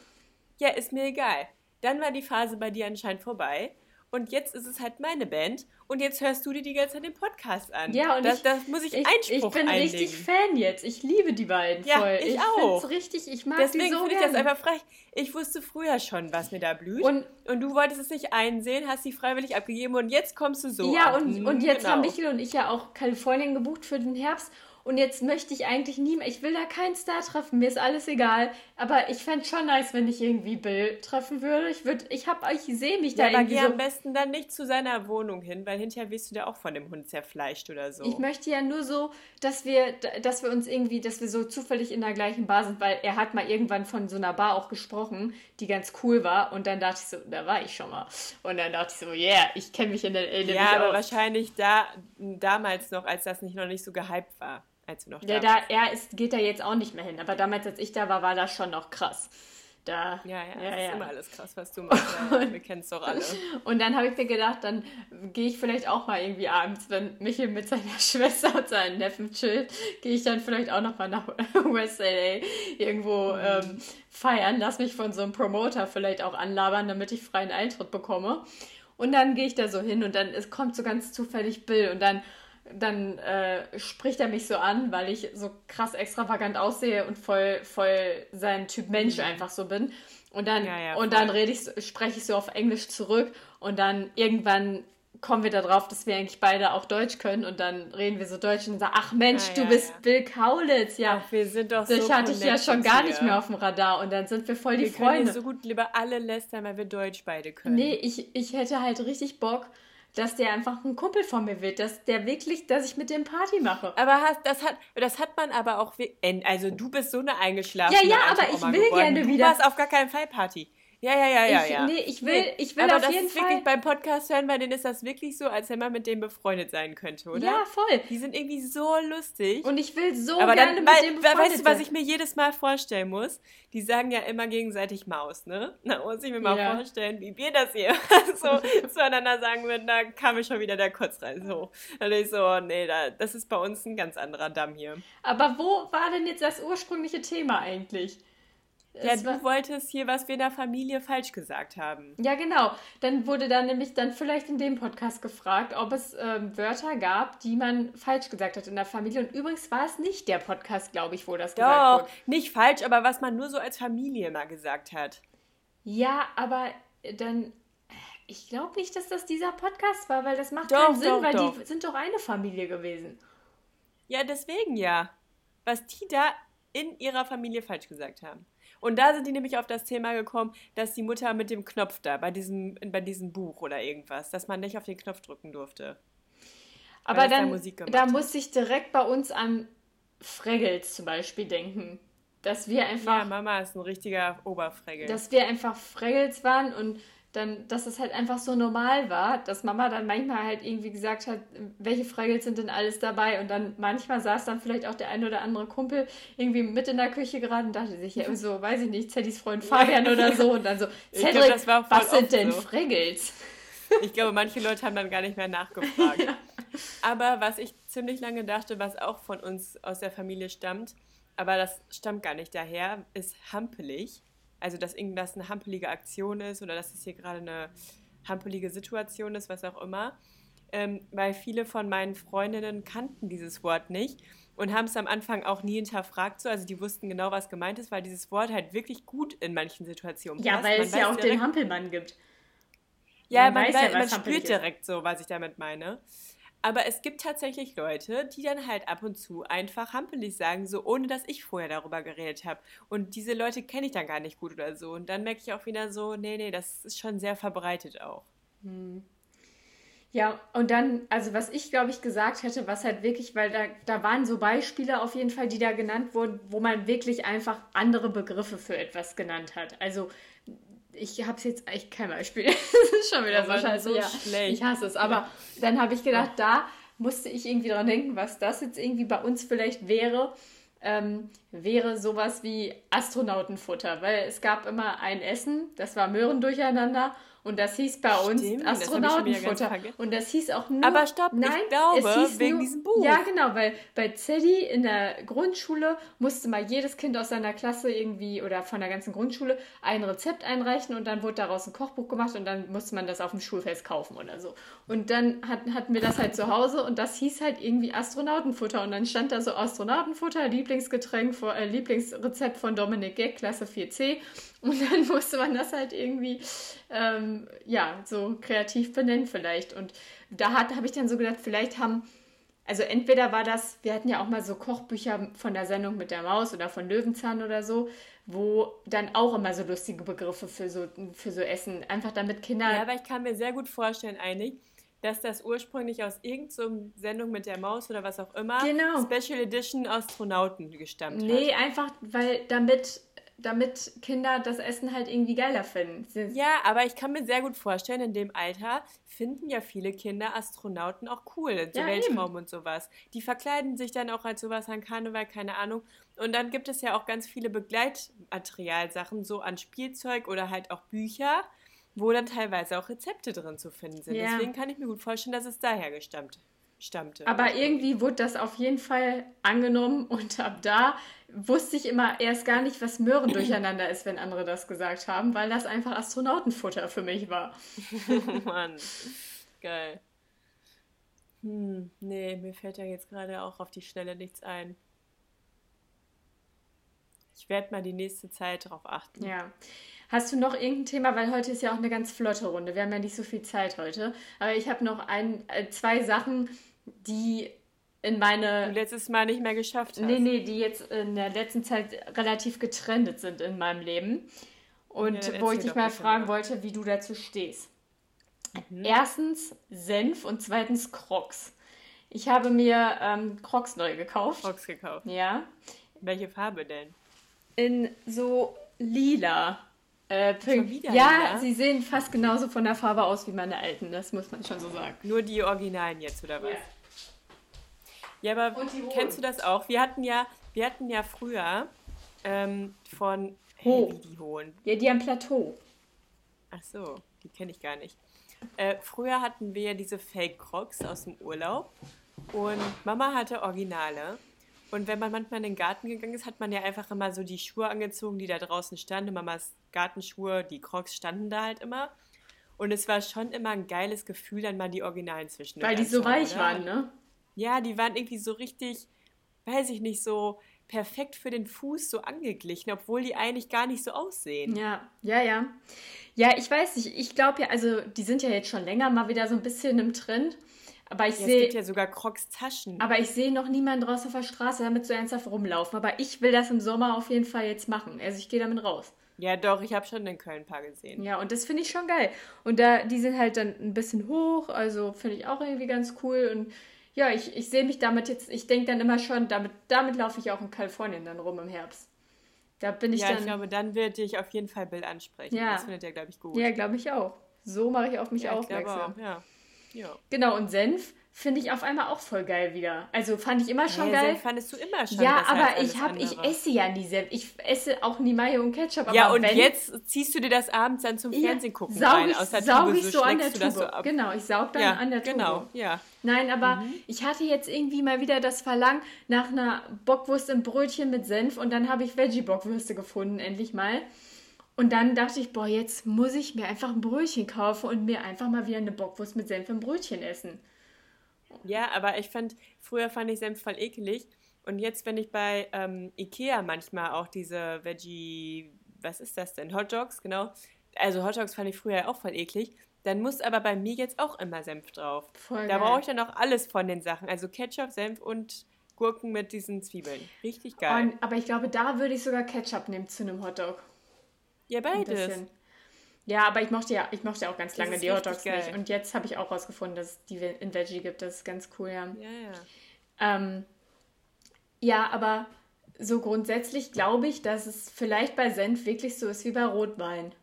ja, ist mir egal. Dann war die Phase bei dir anscheinend vorbei. Und jetzt ist es halt meine Band. Und jetzt hörst du dir die ganze Zeit den Podcast an. Ja, und das, ich, das muss ich, ich, Einspruch ich bin einlegen. richtig Fan jetzt. Ich liebe die beiden Ja, voll. ich ich auch. find's richtig, ich mag Deswegen die so finde ich das einfach frech. Ich wusste früher schon, was mir da blüht. Und- Und, du wolltest es nicht einsehen, hast sie freiwillig abgegeben und jetzt kommst du so. ja, an. und, und jetzt genau. haben Michael und ich ja auch Kalifornien gebucht für den Herbst. Und jetzt möchte ich eigentlich nie mehr, ich will da keinen Star treffen, mir ist alles egal. Aber ich fände schon nice, wenn ich irgendwie Bill treffen würde. Ich würde, ich hab, ich sehe mich da Ja, aber irgendwie geh so. am besten dann nicht zu seiner Wohnung hin, weil hinterher wirst du da auch von dem Hund zerfleischt oder so. Ich möchte ja nur so, dass wir, dass wir uns irgendwie, dass wir so zufällig in der gleichen Bar sind, weil er hat mal irgendwann von so einer Bar auch gesprochen, die ganz cool war. Und dann dachte ich so, da war ich schon mal. Und dann dachte ich so, yeah, ich kenne mich in der LA ja, aber aus. wahrscheinlich da damals noch, als das nicht noch nicht so gehypt war, als du noch Ja, da er ist, geht da jetzt auch nicht mehr hin. Aber damals, als ich da war, war das schon noch krass. Da, Ja, ja, ja, das ja. ist immer alles krass, was du machst. Wir kennen es doch alle. Und dann habe ich mir gedacht, dann gehe ich vielleicht auch mal irgendwie abends, wenn Michael mit seiner Schwester und seinen Neffen chillt, gehe ich dann vielleicht auch noch mal nach West LA irgendwo ähm, feiern, lass mich von so einem Promoter vielleicht auch anlabern, damit ich freien Eintritt bekomme. Und dann gehe ich da so hin und dann es kommt so ganz zufällig Bill und dann dann äh, spricht er mich so an, weil ich so krass extravagant aussehe und voll, voll sein Typ Mensch einfach so bin. Und dann, Ja, ja, und dann rede ich, spreche ich so auf Englisch zurück und dann irgendwann kommen wir darauf, dass wir eigentlich beide auch Deutsch können und dann reden wir so Deutsch und sagen, ach Mensch, Ah, du ja, bist ja. Bill Kaulitz, ja. Ach, wir sind doch Dich so hatte ich ja schon gar nicht mehr auf dem Radar und dann sind wir voll die Wir können Freunde. hier so gut lieber alle lästern, weil wir Deutsch beide können. Nee, ich, ich hätte halt richtig Bock, dass der einfach ein Kumpel von mir wird, dass der wirklich, dass ich mit dem Party mache. Aber hast, das, hat, das hat man aber auch. Also, du bist so eine eingeschlafene Ja, ja, aber ich will geworden. gerne du wieder- warst auf gar keinen Fall Party. Ja, ja, ja, ja. Ich- ja. nee, ich will- ich will aber auf das jeden ist wirklich Fall- beim Podcast hören, bei denen ist das wirklich so, als wenn man mit denen befreundet sein könnte, oder? Ja, voll. Die sind irgendwie so lustig. Und ich will so aber gerne dann, mit weil, dem we- befreundet weißt du, was ich mir jedes Mal vorstellen muss? Die sagen ja immer gegenseitig Maus, ne? Da muss ich mir mal Ja. vorstellen, wie wir das hier so zueinander sagen würden, da kam mir schon wieder der Kotzreiz hoch. Dann ich so, oh, nee, da, das ist bei uns ein ganz anderer Damm hier. Aber wo war denn jetzt das ursprüngliche Thema eigentlich? Ja, Es du war- wolltest hier, was wir in der Familie falsch gesagt haben. Ja, genau. Dann wurde da nämlich dann vielleicht in dem Podcast gefragt, ob es ähm, Wörter gab, die man falsch gesagt hat in der Familie. Und übrigens war es nicht der Podcast, glaube ich, wo das gesagt Doch, wurde. nicht falsch, aber was man nur so als Familie mal gesagt hat. Ja, aber dann. Ich glaube nicht, dass das dieser Podcast war, weil das macht Doch, keinen Sinn, doch, weil doch. die sind doch eine Familie gewesen. Ja, deswegen ja. Was die da in ihrer Familie falsch gesagt haben. Und da sind die nämlich auf das Thema gekommen, dass die Mutter mit dem Knopf da, bei diesem, bei diesem Buch oder irgendwas, dass man nicht auf den Knopf drücken durfte. Aber da dann, da hat. musste ich direkt bei uns an Fraggles zum Beispiel denken. Dass wir einfach Ja, Mama ist ein richtiger Oberfregel. dass wir einfach Fraggles waren und dann, dass es halt einfach so normal war, dass Mama dann manchmal halt irgendwie gesagt hat, welche Fraggles sind denn alles dabei und dann manchmal saß dann vielleicht auch der ein oder andere Kumpel irgendwie mit in der Küche gerade und dachte sich ja so, weiß ich nicht, Zeddys Freund Fabian oder so und dann so, glaub, Cedric, voll was sind denn so. Fraggles? Ich glaube, manche Leute haben dann gar nicht mehr nachgefragt. Aber was ich ziemlich lange dachte, was auch von uns aus der Familie stammt, aber das stammt gar nicht daher, ist hampelig. Also, dass irgendwas eine hampelige Aktion ist oder dass es hier gerade eine hampelige Situation ist, was auch immer. Ähm, weil viele von meinen Freundinnen kannten dieses Wort nicht und haben es am Anfang auch nie hinterfragt. So. Also die wussten genau, was gemeint ist, weil dieses Wort halt wirklich gut in manchen Situationen ja, passt. Ja, weil man es ja auch direkt, den Hampelmann gibt. Ja, man, man, weiß ja, man spürt direkt so, was ich damit meine. Aber es gibt tatsächlich Leute, die dann halt ab und zu einfach hampelig sagen, so ohne dass ich vorher darüber geredet habe. Und diese Leute kenne ich dann gar nicht gut oder so. Und dann merke ich auch wieder so, nee, nee, das ist schon sehr verbreitet auch. Hm. Ja, und dann, also was ich glaube ich gesagt hätte, was halt wirklich, weil da, da waren so Beispiele auf jeden Fall, die da genannt wurden, wo man wirklich einfach andere Begriffe für etwas genannt hat. Also ich habe es jetzt echt kein Beispiel. das ist schon wieder so scheiße. So ja, schlecht. Ich hasse es. Aber ja. dann habe ich gedacht, da musste ich irgendwie dran denken, was das jetzt irgendwie bei uns vielleicht wäre. Ähm, wäre sowas wie Astronautenfutter, weil es gab immer ein Essen, das war Möhren durcheinander und das hieß bei uns Stimmt, Astronautenfutter. Und das hieß auch nur. Aber stopp, nein, ich glaube, es hieß wegen nur, diesem Buch. Ja, genau, weil bei Zeddy in der Grundschule musste mal jedes Kind aus seiner Klasse irgendwie oder von der ganzen Grundschule ein Rezept einreichen und dann wurde daraus ein Kochbuch gemacht und dann musste man das auf dem Schulfest kaufen oder so. Und dann hatten, hatten wir das halt zu Hause und das hieß halt irgendwie Astronautenfutter. Und dann stand da so Astronautenfutter, Lieblingsgetränk, äh, Lieblingsrezept von Dominik Geck, Klasse 4c. Und dann musste man das halt irgendwie, ähm, ja, so kreativ benennen vielleicht. Und da habe ich dann so gedacht, vielleicht haben, also entweder war das, wir hatten ja auch mal so Kochbücher von der Sendung mit der Maus oder von Löwenzahn oder so, wo dann auch immer so lustige Begriffe für so, für so Essen, einfach damit Kinder... Ja, aber ich kann mir sehr gut vorstellen, eigentlich, dass das ursprünglich aus irgendeiner so Sendung mit der Maus oder was auch immer, genau. Special Edition Astronauten gestammt nee, hat. Nee, einfach, weil damit damit Kinder das Essen halt irgendwie geiler finden. Ja, aber ich kann mir sehr gut vorstellen, in dem Alter finden ja viele Kinder Astronauten auch cool, so ja, Weltraum eben. und sowas. Die verkleiden sich dann auch als sowas an Karneval, keine Ahnung. Und dann gibt es ja auch ganz viele Begleitmaterialsachen, so an Spielzeug oder halt auch Bücher, wo dann teilweise auch Rezepte drin zu finden sind. Ja. Deswegen kann ich mir gut vorstellen, dass es daher gestammt stammte. Aber irgendwie wurde das auf jeden Fall angenommen und ab da wusste ich immer erst gar nicht, was Möhren durcheinander ist, wenn andere das gesagt haben, weil das einfach Astronautenfutter für mich war. Mann, geil. Hm, nee, mir fällt ja jetzt gerade auch auf die Schnelle nichts ein. Ich werde mal die nächste Zeit darauf achten. Ja. Hast du noch irgendein Thema, weil heute ist ja auch eine ganz flotte Runde. Wir haben ja nicht so viel Zeit heute. Aber ich habe noch ein, äh, zwei Sachen, die in meine. Letztes Mal nicht mehr geschafft hast. Nee, nee, die jetzt in der letzten Zeit relativ getrennt sind in meinem Leben. Und ja, wo ich dich mal fragen mal. wollte, wie du dazu stehst. Mhm. Erstens Senf und zweitens Crocs. Ich habe mir ähm, Crocs neu gekauft. Crocs gekauft. Ja. Welche Farbe denn? In so lila. Äh, ja, lila? sie sehen fast genauso von der Farbe aus wie meine alten, das muss man schon so sagen. Nur die Originalen jetzt, oder was? Ja. Ja, aber kennst du das auch? Wir hatten ja, wir hatten ja früher ähm, von. Hey, die holen. Ja, die am Plateau. Ach so, die kenne ich gar nicht. Äh, früher hatten wir ja diese Fake Crocs aus dem Urlaub und Mama hatte Originale. Und wenn man manchmal in den Garten gegangen ist, hat man ja einfach immer so die Schuhe angezogen, die da draußen standen. Mamas Gartenschuhe, die Crocs standen da halt immer. Und es war schon immer ein geiles Gefühl, dann mal die Originalen zwischen Weil die so weich waren, ne? Ja, die waren irgendwie so richtig, weiß ich nicht, so perfekt für den Fuß so angeglichen, obwohl die eigentlich gar nicht so aussehen. Ja, ja, ja. Ja, ich weiß nicht. Ich glaube ja, also die sind ja jetzt schon länger mal wieder so ein bisschen im Trend. Aber ich ja, sehe. Es gibt ja sogar Crocs Taschen. Aber ich sehe noch niemanden draußen auf der Straße damit so ernsthaft rumlaufen. Aber ich will das im Sommer auf jeden Fall jetzt machen. Also ich gehe damit raus. Ja, doch, ich habe schon in Köln ein paar gesehen. Ja, und das finde ich schon geil. Und da, die sind halt dann ein bisschen hoch, also finde ich auch irgendwie ganz cool. Und ja, ich, ich sehe mich damit jetzt, ich denke dann immer schon, damit, damit laufe ich auch in Kalifornien dann rum im Herbst. Da bin ich ja, dann. ich glaube, dann wird dich auf jeden Fall Bild ansprechen. Ja. Das findet er, glaube ich, gut. Ja, glaube ich auch. So mache ich auf mich ja, aufmerksam. Ja. ja. Genau, und Senf finde ich auf einmal auch voll geil wieder. Also fand ich immer schon Hä, geil. Senf fandest du immer schon ja, aber ich alles hab, ich esse ja nie Senf. Ich esse auch nie Mayo und Ketchup. Aber Ja, und wenn, jetzt ziehst du dir das abends dann zum ja, Fernsehen gucken saug rein. ich, Aus der saug Tube, ich so an der Tube. so genau, ich saug dann ja, an der Tube. genau, ja. Nein, aber Mhm. ich hatte jetzt irgendwie mal wieder das Verlangen nach einer Bockwurst im Brötchen mit Senf und dann habe ich Veggie-Bockwürste gefunden, endlich mal. Und dann dachte ich, boah, jetzt muss ich mir einfach ein Brötchen kaufen und mir einfach mal wieder eine Bockwurst mit Senf im Brötchen essen. Ja, aber ich fand, früher fand ich Senf voll ekelig. Und jetzt, wenn ich bei ähm, Ikea manchmal auch diese Veggie, was ist das denn? Hot Dogs, genau. Also Hot Dogs fand ich früher auch voll eklig. Dann muss aber bei mir jetzt auch immer Senf drauf. Voll Da brauche ich dann auch alles von den Sachen. Also Ketchup, Senf und Gurken mit diesen Zwiebeln. Richtig geil. Und, aber ich glaube, da würde ich sogar Ketchup nehmen zu einem Hotdog. ja, Ein beides. bisschen. Ja, aber ich mochte ja, ich mochte auch ganz lange die Hotdogs geil. nicht. Und jetzt habe ich auch rausgefunden, dass es die in Veggie gibt. Das ist ganz cool, ja. Ja, ja. Ähm, ja, aber so grundsätzlich glaube ich, dass es vielleicht bei Senf wirklich so ist wie bei Rotwein.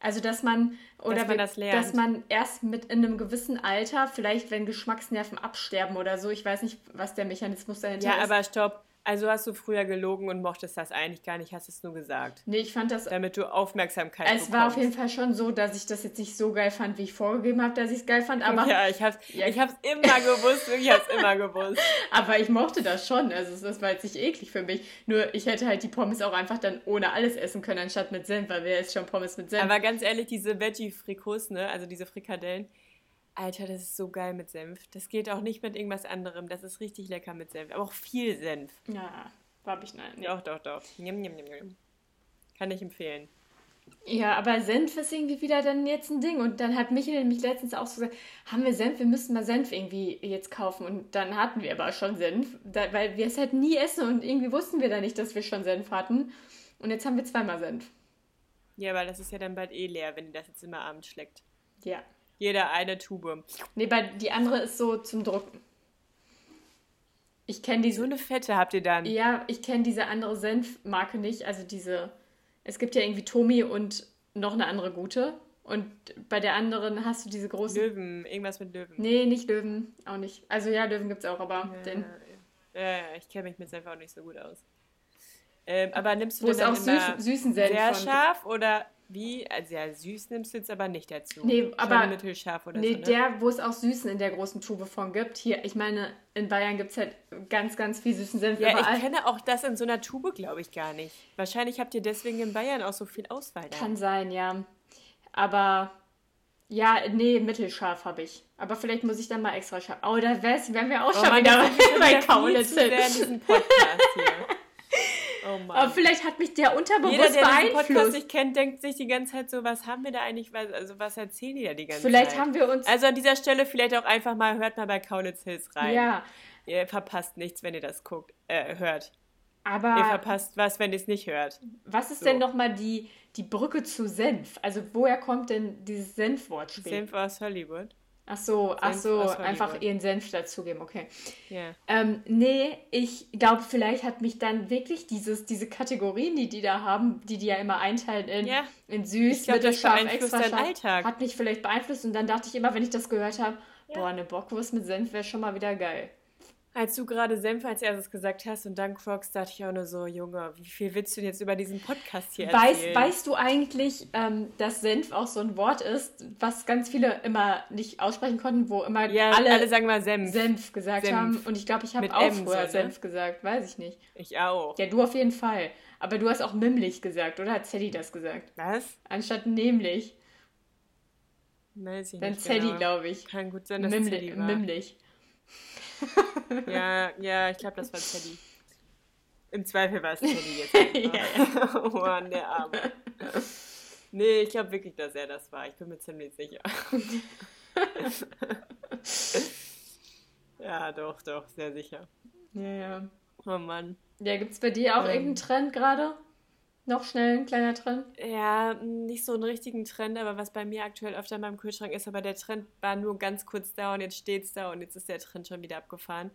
Also, dass man, oder man wir- das lernt. dass man erst mit in einem gewissen Alter, vielleicht wenn Geschmacksnerven absterben oder so, ich weiß nicht, was der Mechanismus dahinter Ja, ist. aber stopp. Also hast du früher gelogen und mochtest das eigentlich gar nicht, hast es nur gesagt. nee, ich fand das Damit du Aufmerksamkeit Es bekommst. war auf jeden Fall schon so, dass ich das jetzt nicht so geil fand, wie ich vorgegeben habe, dass ich es geil fand, aber, ja, ich hab's, Ja. ich hab's immer gewusst, ich hab's immer gewusst. aber ich mochte das schon. Also das war jetzt nicht eklig für mich. Nur ich hätte halt die Pommes auch einfach dann ohne alles essen können, anstatt mit Senf, weil wer isst schon Pommes mit Senf? Aber ganz ehrlich, diese Veggie-Frikos, ne, also diese Frikadellen, Alter, das ist so geil mit Senf. Das geht auch nicht mit irgendwas anderem. Das ist richtig lecker mit Senf. Aber auch viel Senf. ja, war ich nein. Nee. Doch, doch, doch. Njam, njam, njam, njam. Kann ich empfehlen. Ja, aber Senf ist irgendwie wieder dann jetzt ein Ding. Und dann hat Michael nämlich letztens auch so gesagt, haben wir Senf, wir müssten mal Senf irgendwie jetzt kaufen. Und dann hatten wir aber schon Senf, da, weil wir es halt nie essen und irgendwie wussten wir da nicht, dass wir schon Senf hatten. Und jetzt haben wir zweimal Senf. Ja, weil das ist ja dann bald eh leer, wenn ihr das jetzt immer abends schleckt. Ja. Jeder eine Tube. Nee, bei, die andere ist so zum Drucken. Ich kenne diese. So eine Fette habt ihr dann. Ja, ich kenne diese andere Senfmarke nicht. Also diese. Es gibt ja irgendwie Tomi und noch eine andere gute. Und bei der anderen hast du diese großen. Löwen, irgendwas mit Löwen. Nee, nicht Löwen. Auch nicht. Also ja, Löwen gibt es auch, aber den. Ja, ja, ich kenne mich mit Senf auch nicht so gut aus. Ähm, aber nimmst du Wo denn auch dann immer süß, süßen Senf sehr scharf oder wie? Also ja, süß nimmst du jetzt aber nicht dazu. Nee, Schon aber- mittelscharf oder Nee, so, ne? der, wo es auch Süßen in der großen Tube von gibt. Hier, ich meine, in Bayern gibt es halt ganz, ganz viel süßen Senf Ja, überall. ich kenne auch das in so einer Tube, glaube ich, gar nicht. Wahrscheinlich habt ihr deswegen in Bayern auch so viel Auswahl da. Kann sein, ja. Aber ja, nee, mittelscharf habe ich. Aber vielleicht muss ich dann mal extra scharf. Oh, da wären wir auch Oh schon wieder schon bei Kaulitz. in diesem Podcast hier. Oh Mann. Aber vielleicht hat mich der Jeder, unterbewusst der diesen Podcast beeinflusst. nicht kennt, denkt sich die ganze Zeit so, was haben wir da eigentlich, was- also was erzählen die da die ganze Vielleicht Zeit? haben wir uns. Also an dieser Stelle vielleicht auch einfach mal, hört mal bei Kaulitz Hills rein. ja, Ihr verpasst nichts, wenn ihr das guckt, äh, hört. Ihr aber verpasst was, wenn ihr es nicht hört. was ist so. denn nochmal die, die Brücke zu Senf? Also woher kommt denn dieses Senfwortspiel? Senf aus Hollywood. Ach so, ach Senf so, aus einfach ihren Senf dazugeben, okay. Ja. Ähm, nee, ich glaube, vielleicht hat mich dann wirklich dieses, diese Kategorien, die die da haben, die die ja immer einteilen in, Ja. in süß, glaub, das mittelscharf, extra scharf, Alltag. hat mich vielleicht beeinflusst und dann dachte ich immer, wenn ich das gehört habe, boah, eine Bockwurst mit Senf wäre schon mal wieder geil. Als du gerade Senf als erstes gesagt hast und dann Crocs, dachte ich auch nur so, Junge, wie viel willst du denn jetzt über diesen Podcast hier Weißt, erzählen? weißt du eigentlich, ähm, dass Senf auch so ein Wort ist, was ganz viele immer nicht aussprechen konnten, wo immer ja, alle, alle, sagen mal Senf. Senf gesagt Senf. haben? Und ich glaube, ich habe auch M früher so, ne? Senf gesagt, weiß ich nicht. Ich auch. Ja, du auf jeden Fall. Aber du hast auch mimmlich gesagt, oder hat Zeddy das gesagt? Was? Anstatt nämlich. Weiß ich Dann nicht Zeddy, genau. glaube ich. Kann gut sein, dass Mimmli Zeddy war. mimmlich. Ja, ja, ich glaube, das war Teddy. Im Zweifel war es Teddy jetzt. Ja, oh Mann, der Arme. Nee, ich glaube wirklich, dass er das war. Ich bin mir ziemlich sicher. ja, doch, doch, sehr sicher. Ja, ja. Oh Mann. Ja, gibt es bei dir auch Ähm. irgendeinen Trend gerade? Noch schnell ein kleiner Trend? Ja, nicht so einen richtigen Trend, aber was bei mir aktuell öfter in meinem Kühlschrank ist, aber der Trend war nur ganz kurz da und jetzt steht's da und jetzt ist der Trend schon wieder abgefahren.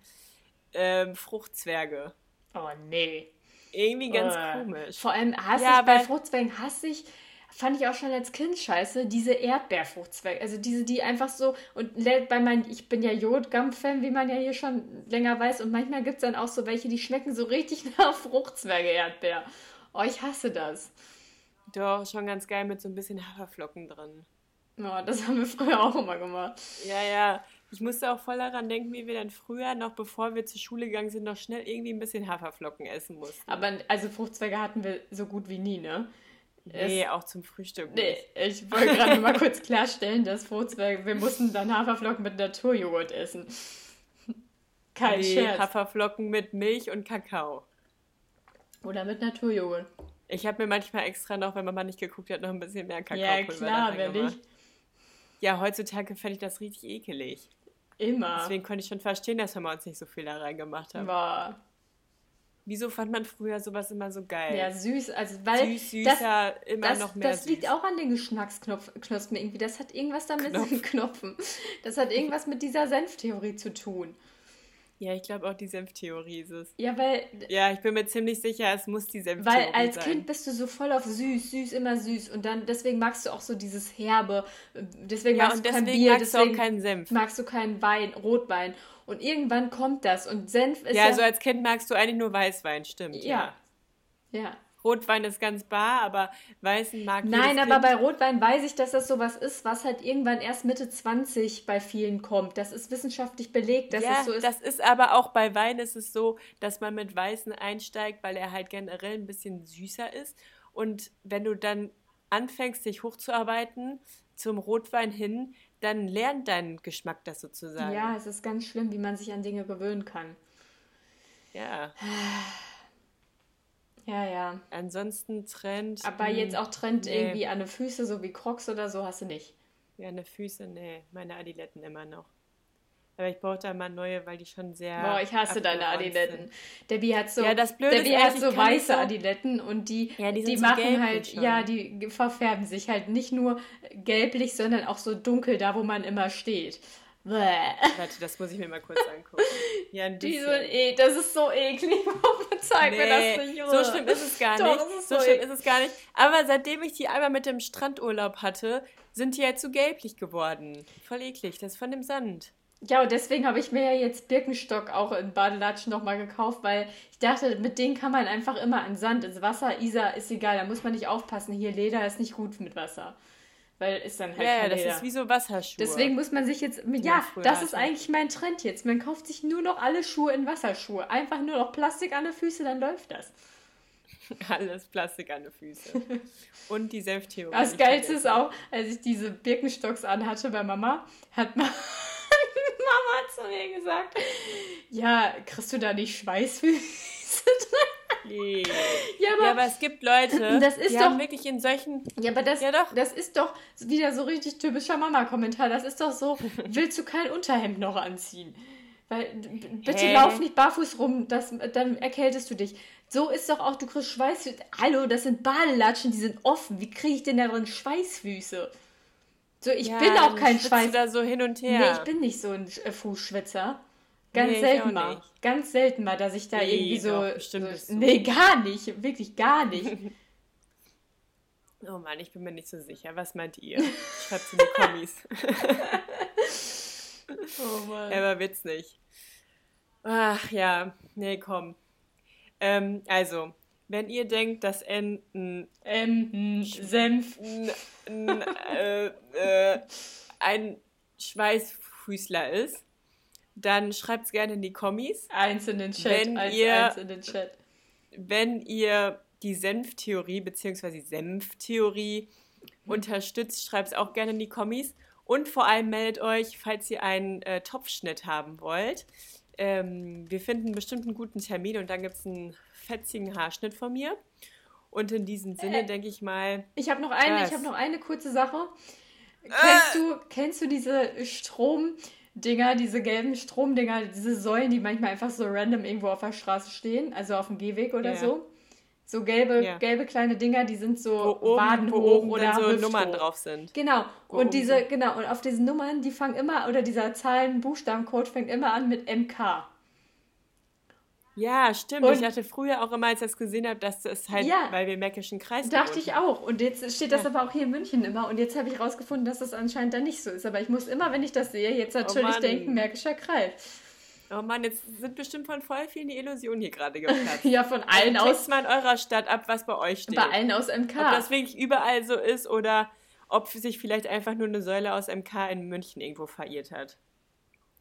Ähm, Fruchtzwerge. Oh, nee. Irgendwie ganz Äh. komisch. Vor allem hasse Ja, ich bei Fruchtzwängen hasse ich fand ich auch schon als Kind scheiße, diese Erdbeerfruchtzweige. Also diese, die einfach so, und bei meinen, ich bin ja Jodgum-Fan, wie man ja hier schon länger weiß, und manchmal gibt es dann auch so welche, die schmecken so richtig nach Fruchtzwerge-Erdbeer. Oh, ich hasse das. Doch, schon ganz geil mit so ein bisschen Haferflocken drin. Oh, das haben wir früher auch immer gemacht. Ja, ja. Ich musste auch voll daran denken, wie wir dann früher, noch bevor wir zur Schule gegangen sind, noch schnell irgendwie ein bisschen Haferflocken essen mussten. Aber also Fruchtzweige hatten wir so gut wie nie, ne? Nee, es, auch zum Frühstück. Nee, ich wollte gerade mal kurz klarstellen, dass Fruchtzweige, wir mussten dann Haferflocken mit Naturjoghurt essen. Kein nee, Scherz. Haferflocken mit Milch und Kakao. Oder mit Naturjoghurt. Ich habe mir manchmal extra noch, wenn Mama nicht geguckt hat, noch ein bisschen mehr Kakao Ja, klar, wenn ich. Ja, heutzutage fände ich das richtig ekelig. Immer. Deswegen konnte ich schon verstehen, dass wir uns nicht so viel da reingemacht haben. War. Wieso fand man früher sowas immer so geil? Ja, süß, also weil süß, süßer, das, immer das, noch mehr. Das süß. liegt auch an den Geschmacksknospen irgendwie. Das hat irgendwas damit Knopf. Knopfen. Das hat irgendwas mit dieser Senftheorie zu tun. Ja, ich glaube auch die Senftheorie ist es. Ja, weil. Ja, ich bin mir ziemlich sicher, es muss die Senftheorie sein. Weil als sein. Kind bist du so voll auf süß, süß, immer süß. Und dann deswegen magst du auch so dieses Herbe. Deswegen ja, magst du kein Bier, magst deswegen du auch keinen Senf. Magst du keinen Wein, Rotwein. Und irgendwann kommt das. Und Senf ist. Ja, ja also als Kind magst du eigentlich nur Weißwein, stimmt. Ja. Ja. ja. Rotwein ist ganz bar, aber Weißen mag Nein, aber kind. bei Rotwein weiß ich, dass das sowas ist, was halt irgendwann erst Mitte 20 bei vielen kommt. Das ist wissenschaftlich belegt, dass ja, es so ist. Das ist aber auch bei Wein ist es so, dass man mit Weißen einsteigt, weil er halt generell ein bisschen süßer ist. Und wenn du dann anfängst, dich hochzuarbeiten zum Rotwein hin, dann lernt dein Geschmack das sozusagen. Ja, es ist ganz schlimm, wie man sich an Dinge gewöhnen kann. Ja. Ja, ja. Ansonsten Trend. Aber jetzt auch Trend nee. irgendwie an den Füße, so wie Crocs oder so, hast du nicht. Ja, an den Füße, nee. Meine Adiletten immer noch. Aber ich brauche da mal neue, weil die schon sehr. Boah, ich hasse deine Adiletten. Debbie hat so, ja, das Blöde Debbie ist, hat so weiße so, Adiletten und die, ja, die, die so machen halt, schon. ja, die verfärben sich halt nicht nur gelblich, sondern auch so dunkel da, wo man immer steht. Bäh. Warte, das muss ich mir mal kurz angucken. Ja, ein bisschen. E das ist so eklig. Zeig nee, mir das nicht. So schlimm ist es gar Doch, nicht. So, so schlimm ist es gar nicht. Aber seitdem ich die einmal mit dem Strandurlaub hatte, sind die jetzt so gelblich geworden. Voll eklig. Das ist von dem Sand. Ja, und deswegen habe ich mir ja jetzt Birkenstock auch in Badelatschen nochmal gekauft, weil ich dachte, mit denen kann man einfach immer an Sand, ins Wasser, Isar ist egal, da muss man nicht aufpassen. Hier Leder ist nicht gut mit Wasser weil ist dann halt. Ja, ja das Leder. ist wie so Wasserschuhe. Deswegen muss man sich jetzt. Ja, das ist eigentlich mein Trend jetzt. Man kauft sich nur noch alle Schuhe in Wasserschuhe. Einfach nur noch Plastik an den Füßen, dann läuft das. Alles Plastik an den Füßen. Und die Senftheorie. Das Geilste ist auch, als ich diese Birkenstocks anhatte bei Mama, hat Mama, Mama zu mir gesagt: Ja, kriegst du da nicht Schweißfüße drin? Nee. Ja aber, ja, aber, es gibt Leute, das ist die doch, haben wirklich in solchen. Ja, aber das, ja doch. das ist doch wieder so richtig typischer Mama-Kommentar. Das ist doch so, willst du kein Unterhemd noch anziehen? Weil, bitte Hä? lauf nicht barfuß rum, das, dann erkältest du dich. So ist doch auch, du kriegst Schweißfüße. Hallo, das sind Badelatschen, die sind offen. Wie kriege ich denn da drin Schweißfüße? So, ich ja, bin auch kein Schweiß. da so hin und her. Nee, ich bin nicht so ein äh, Fußschwitzer. Ganz nee, selten mal. Ganz selten mal, dass ich da nee, irgendwie so. Doch, so, so. Nee, gar nicht. Wirklich gar nicht. oh Mann, ich bin mir nicht so sicher. Was meint ihr? Schreibt in die Kommis. oh Mann. Aber Witz nicht. Ach ja, nee, komm. Ähm, also, wenn ihr denkt, dass N ein ähm, Senf n, äh, äh, ein Schweißfüßler ist, dann schreibt es gerne in die Kommis. Eins in den Chat. Wenn eins, ihr, eins in den Chat. Wenn ihr die Senftheorie bzw. Senftheorie unterstützt, schreibt es auch gerne in die Kommis. Und vor allem meldet euch, falls ihr einen äh, Topfschnitt haben wollt. Ähm, wir finden bestimmt einen guten Termin und dann gibt es einen fetzigen Haarschnitt von mir. Und in diesem Sinne äh, denke ich mal. Ich habe noch eine, ich habe noch eine kurze Sache. Äh, kennst du, kennst du diese Strom, Dinger, diese gelben Stromdinger, diese Säulen, die manchmal einfach so random irgendwo auf der Straße stehen, also auf dem Gehweg oder ja. so. So gelbe, ja. gelbe kleine Dinger, die sind so wo Waden wo hoch oder so Nummern drauf sind. Genau. Wo und diese, sind. genau, und auf diesen Nummern, die fangen immer, oder dieser Zahlen-Buchstabencode fängt immer an mit MK. Ja, stimmt. Und- ich dachte früher auch immer, als ich das gesehen habe, dass das halt, Ja. weil wir im Märkischen Kreis Dachte ich auch. Und jetzt steht das Ja. aber auch hier in München immer. Und jetzt habe ich rausgefunden, dass das anscheinend dann nicht so ist. Aber ich muss immer, wenn ich das sehe, jetzt natürlich Mann. denken, Märkischer Kreis. Oh Mann, jetzt sind bestimmt von voll vielen die Illusionen hier gerade geplatzt. Ja, von allen Also aus, mal in eurer Stadt ab, was bei euch steht. bei allen aus MK. Ob das wirklich überall so ist oder ob sich vielleicht einfach nur eine Säule aus MK in München irgendwo verirrt hat.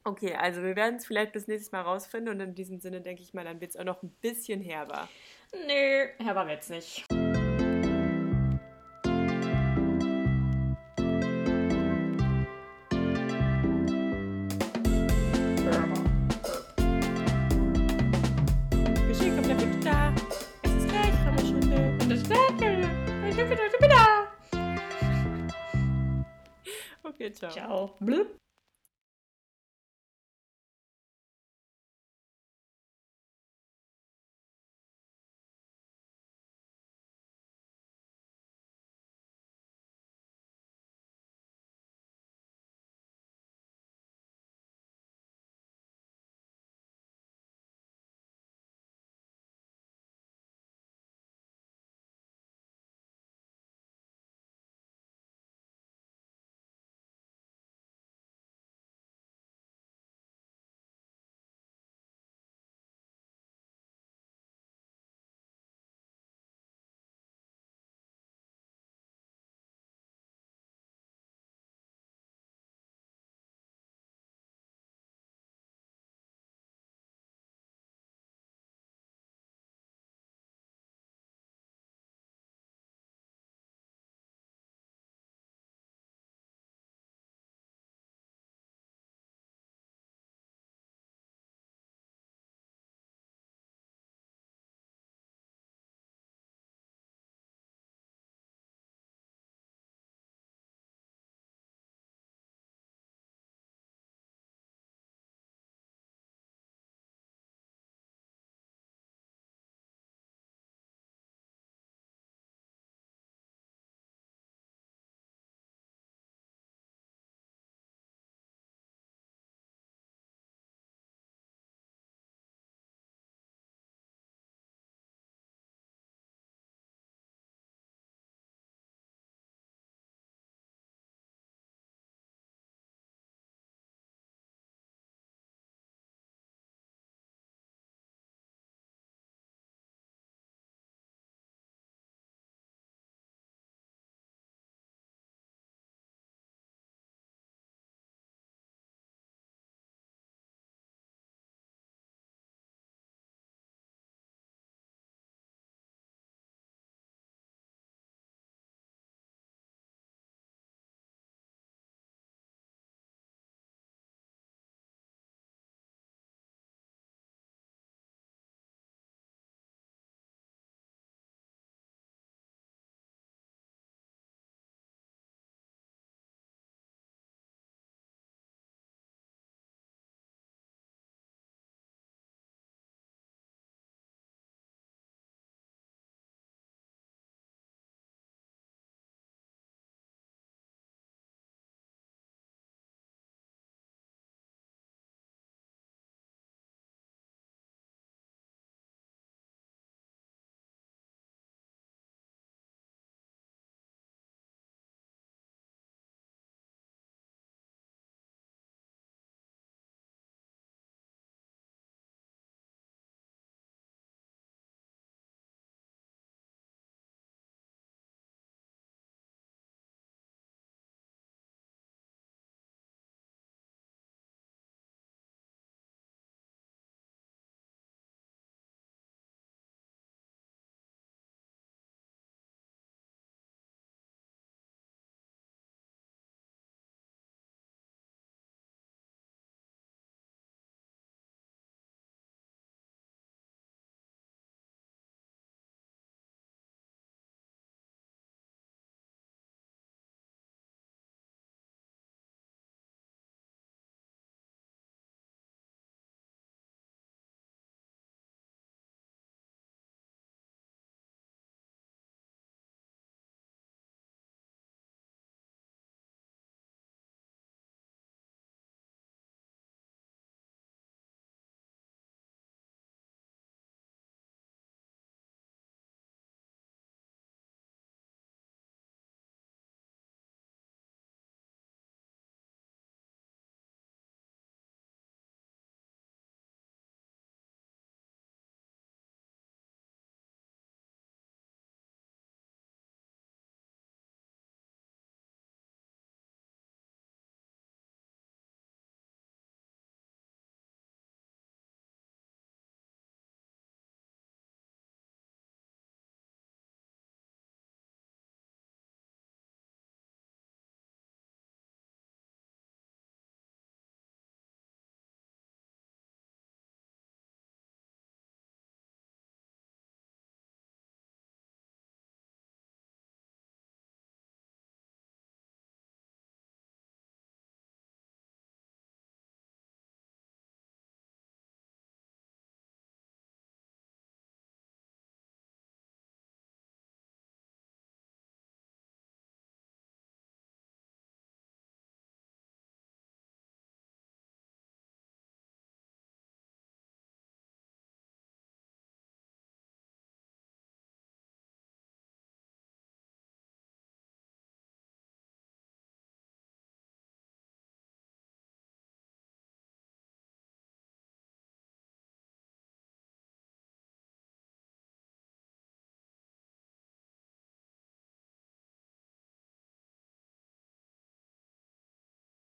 Okay, also wir werden es vielleicht bis nächstes Mal rausfinden und in diesem Sinne denke ich mal, dann wird es auch noch ein bisschen herber. Nö, Herber wird's nicht. Okay, ciao. Ciao. Blub.